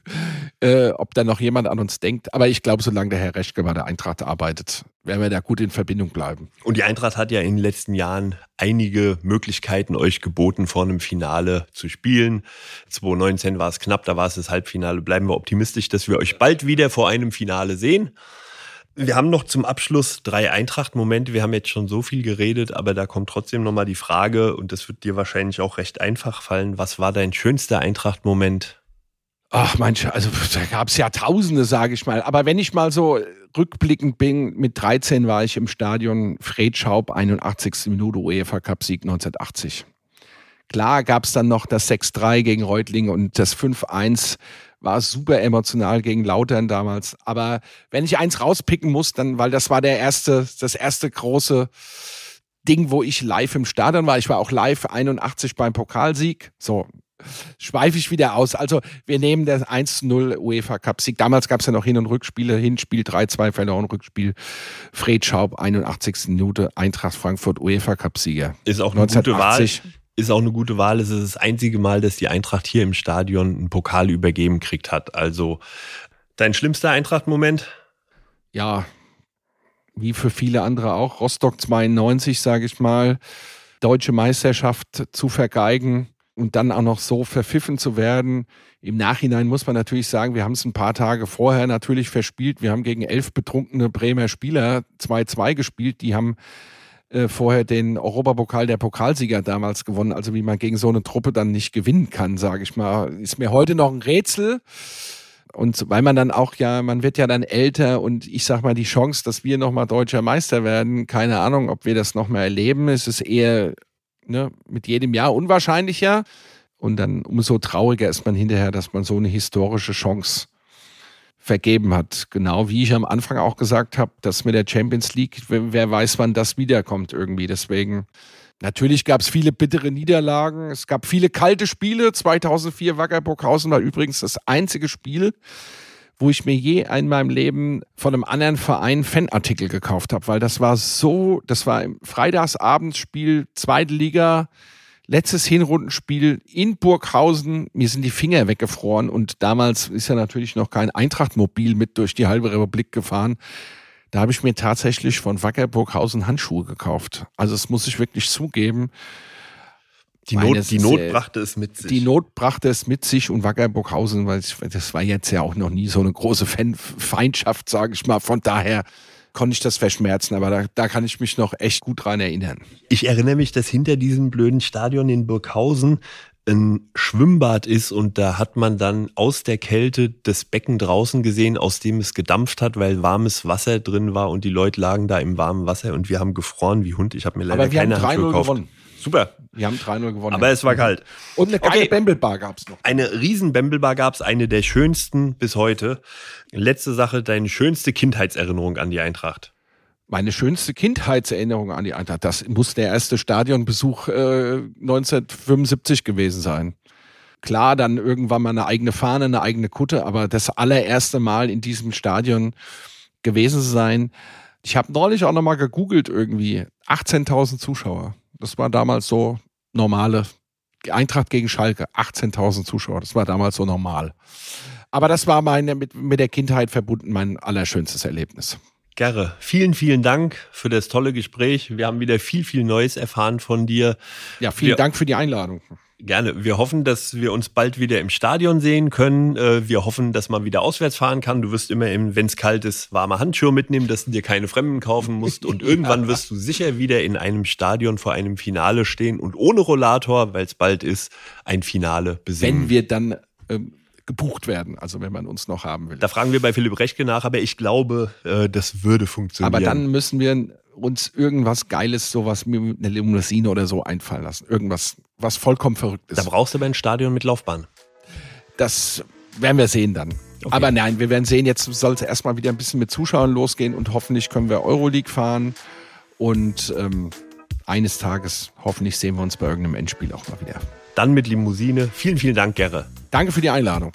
äh, ob da noch jemand an uns denkt. Aber ich glaube, solange der Herr Reschke bei der Eintracht arbeitet, werden wir da gut in Verbindung bleiben. Und die Eintracht hat ja in den letzten Jahren einige Möglichkeiten euch geboten, vor einem Finale zu spielen. 2019 war es knapp, da war es das Halbfinale. Bleiben wir optimistisch, dass wir euch bald wieder vor einem Finale sehen. Wir haben noch zum Abschluss drei Eintracht-Momente. Wir haben jetzt schon so viel geredet, aber da kommt trotzdem nochmal die Frage, und das wird dir wahrscheinlich auch recht einfach fallen. Was war dein schönster Eintracht-Moment? Ach, manche, also da gab es ja Tausende, sage ich mal. Aber wenn ich mal so rückblickend bin, mit 13 war ich im Stadion Fred Schaub, 81. Minute UEFA Cup Sieg 1980. Klar gab es dann noch das 6-3 gegen Reutlingen und das 5-1 war super emotional gegen Lautern damals. Aber wenn ich eins rauspicken muss, dann, weil das war der erste, das erste große Ding, wo ich live im Stadion war. Ich war auch live 81 beim Pokalsieg. So, schweife ich wieder aus. Also wir nehmen das 1-0 UEFA Cup Sieg. Damals gab es ja noch Hin- und Rückspiele. Hinspiel 3-2 verloren, Rückspiel Fred Schaub, 81. Minute, Eintracht Frankfurt UEFA Cup Sieger. Ist auch eine gute Wahl. 1980. Ist auch eine gute Wahl. Es ist das einzige Mal, dass die Eintracht hier im Stadion einen Pokal übergeben kriegt hat. Also dein schlimmster Eintracht-Moment? Ja, wie für viele andere auch. Rostock 92, sage ich mal. Deutsche Meisterschaft zu vergeigen und dann auch noch so verpfiffen zu werden. Im Nachhinein muss man natürlich sagen, wir haben es ein paar Tage vorher natürlich verspielt. Wir haben gegen elf betrunkene Bremer Spieler 2-2 gespielt. Die haben äh, vorher den Europapokal der Pokalsieger damals gewonnen. Also wie man gegen so eine Truppe dann nicht gewinnen kann, sage ich mal, ist mir heute noch ein Rätsel. Und weil man dann auch ja, man wird ja dann älter und ich sag mal, die Chance, dass wir nochmal deutscher Meister werden, keine Ahnung, ob wir das nochmal erleben. Es ist eher ne, mit jedem Jahr unwahrscheinlicher. Und dann umso trauriger ist man hinterher, dass man so eine historische Chance vergeben hat. Genau wie ich am Anfang auch gesagt habe, dass mit der Champions League, wer, weiß, wann das wiederkommt irgendwie. Deswegen, natürlich gab es viele bittere Niederlagen. Es gab viele kalte Spiele. 2004 Wacker Burghausen war übrigens das einzige Spiel, wo ich mir je in meinem Leben von einem anderen Verein Fanartikel gekauft habe, weil das war so, das war im Freitagsabendsspiel, zweite Liga, letztes Hinrundenspiel in Burghausen. Mir sind die Finger weggefroren und damals ist ja natürlich noch kein Eintrachtmobil mit durch die halbe Republik gefahren. Da habe ich mir tatsächlich von Wacker Burghausen Handschuhe gekauft. Also das muss ich wirklich zugeben. Die Not, es die Not brachte es mit sich. Die Not brachte es mit sich und Wacker Burghausen, weil das war jetzt ja auch noch nie so eine große Fan Feindschaft, sage ich mal. Von daher konnte ich das verschmerzen, aber da, da kann ich mich noch echt gut dran erinnern. Ich erinnere mich, dass hinter diesem blöden Stadion in Burghausen ein Schwimmbad ist und da hat man dann aus der Kälte das Becken draußen gesehen, aus dem es gedampft hat, weil warmes Wasser drin war und die Leute lagen da im warmen Wasser und wir haben gefroren wie Hund. Ich habe mir leider Aber wir keine haben 3-0 Handschuhe gekauft. gewonnen. Super, Wir haben 3-0 gewonnen. aber es war kalt. und eine geile Okay. Bembelbar gab's noch. Eine riesen Bembelbar gab's, eine der schönsten bis heute. Letzte Sache, deine schönste Kindheitserinnerung an die Eintracht. Meine schönste Kindheitserinnerung an die Eintracht, das muss der erste Stadionbesuch äh, 1975 gewesen sein. Klar, dann irgendwann mal eine eigene Fahne, eine eigene Kutte, aber das allererste Mal in diesem Stadion gewesen zu sein. Ich habe neulich auch nochmal gegoogelt irgendwie. 18.000 Zuschauer. Das war damals so normale Eintracht gegen Schalke. 18.000 Zuschauer. Das war damals so normal. Aber das war meine mit, mit der Kindheit verbunden mein allerschönstes Erlebnis. Gerre, vielen, vielen Dank für das tolle Gespräch. Wir haben wieder viel, viel Neues erfahren von dir. Ja, vielen Wir- Dank für die Einladung. Gerne. Wir hoffen, dass wir uns bald wieder im Stadion sehen können. Äh, Wir hoffen, dass man wieder auswärts fahren kann. Du wirst immer, wenn es kalt ist, warme Handschuhe mitnehmen, dass du dir keine Fremden kaufen musst. Und irgendwann wirst du sicher wieder in einem Stadion vor einem Finale stehen und ohne Rollator, weil es bald ist, ein Finale besingen. wenn wir dann ähm, gebucht werden, also wenn man uns noch haben will. da fragen wir bei Philipp Rechtke nach, aber ich glaube, äh, das würde funktionieren. Aber dann müssen wir uns irgendwas Geiles, sowas wie eine Limousine oder so einfallen lassen. Irgendwas, was vollkommen verrückt da ist. brauchst du aber ein Stadion mit Laufbahn. Das werden wir sehen dann. Aber nein, wir werden sehen, jetzt soll es erstmal wieder ein bisschen mit Zuschauern losgehen und hoffentlich können wir Euroleague fahren. Und ähm, eines Tages, hoffentlich sehen wir uns bei irgendeinem Endspiel auch mal wieder. Dann mit Limousine. Vielen, vielen Dank, Gerre. Danke für die Einladung.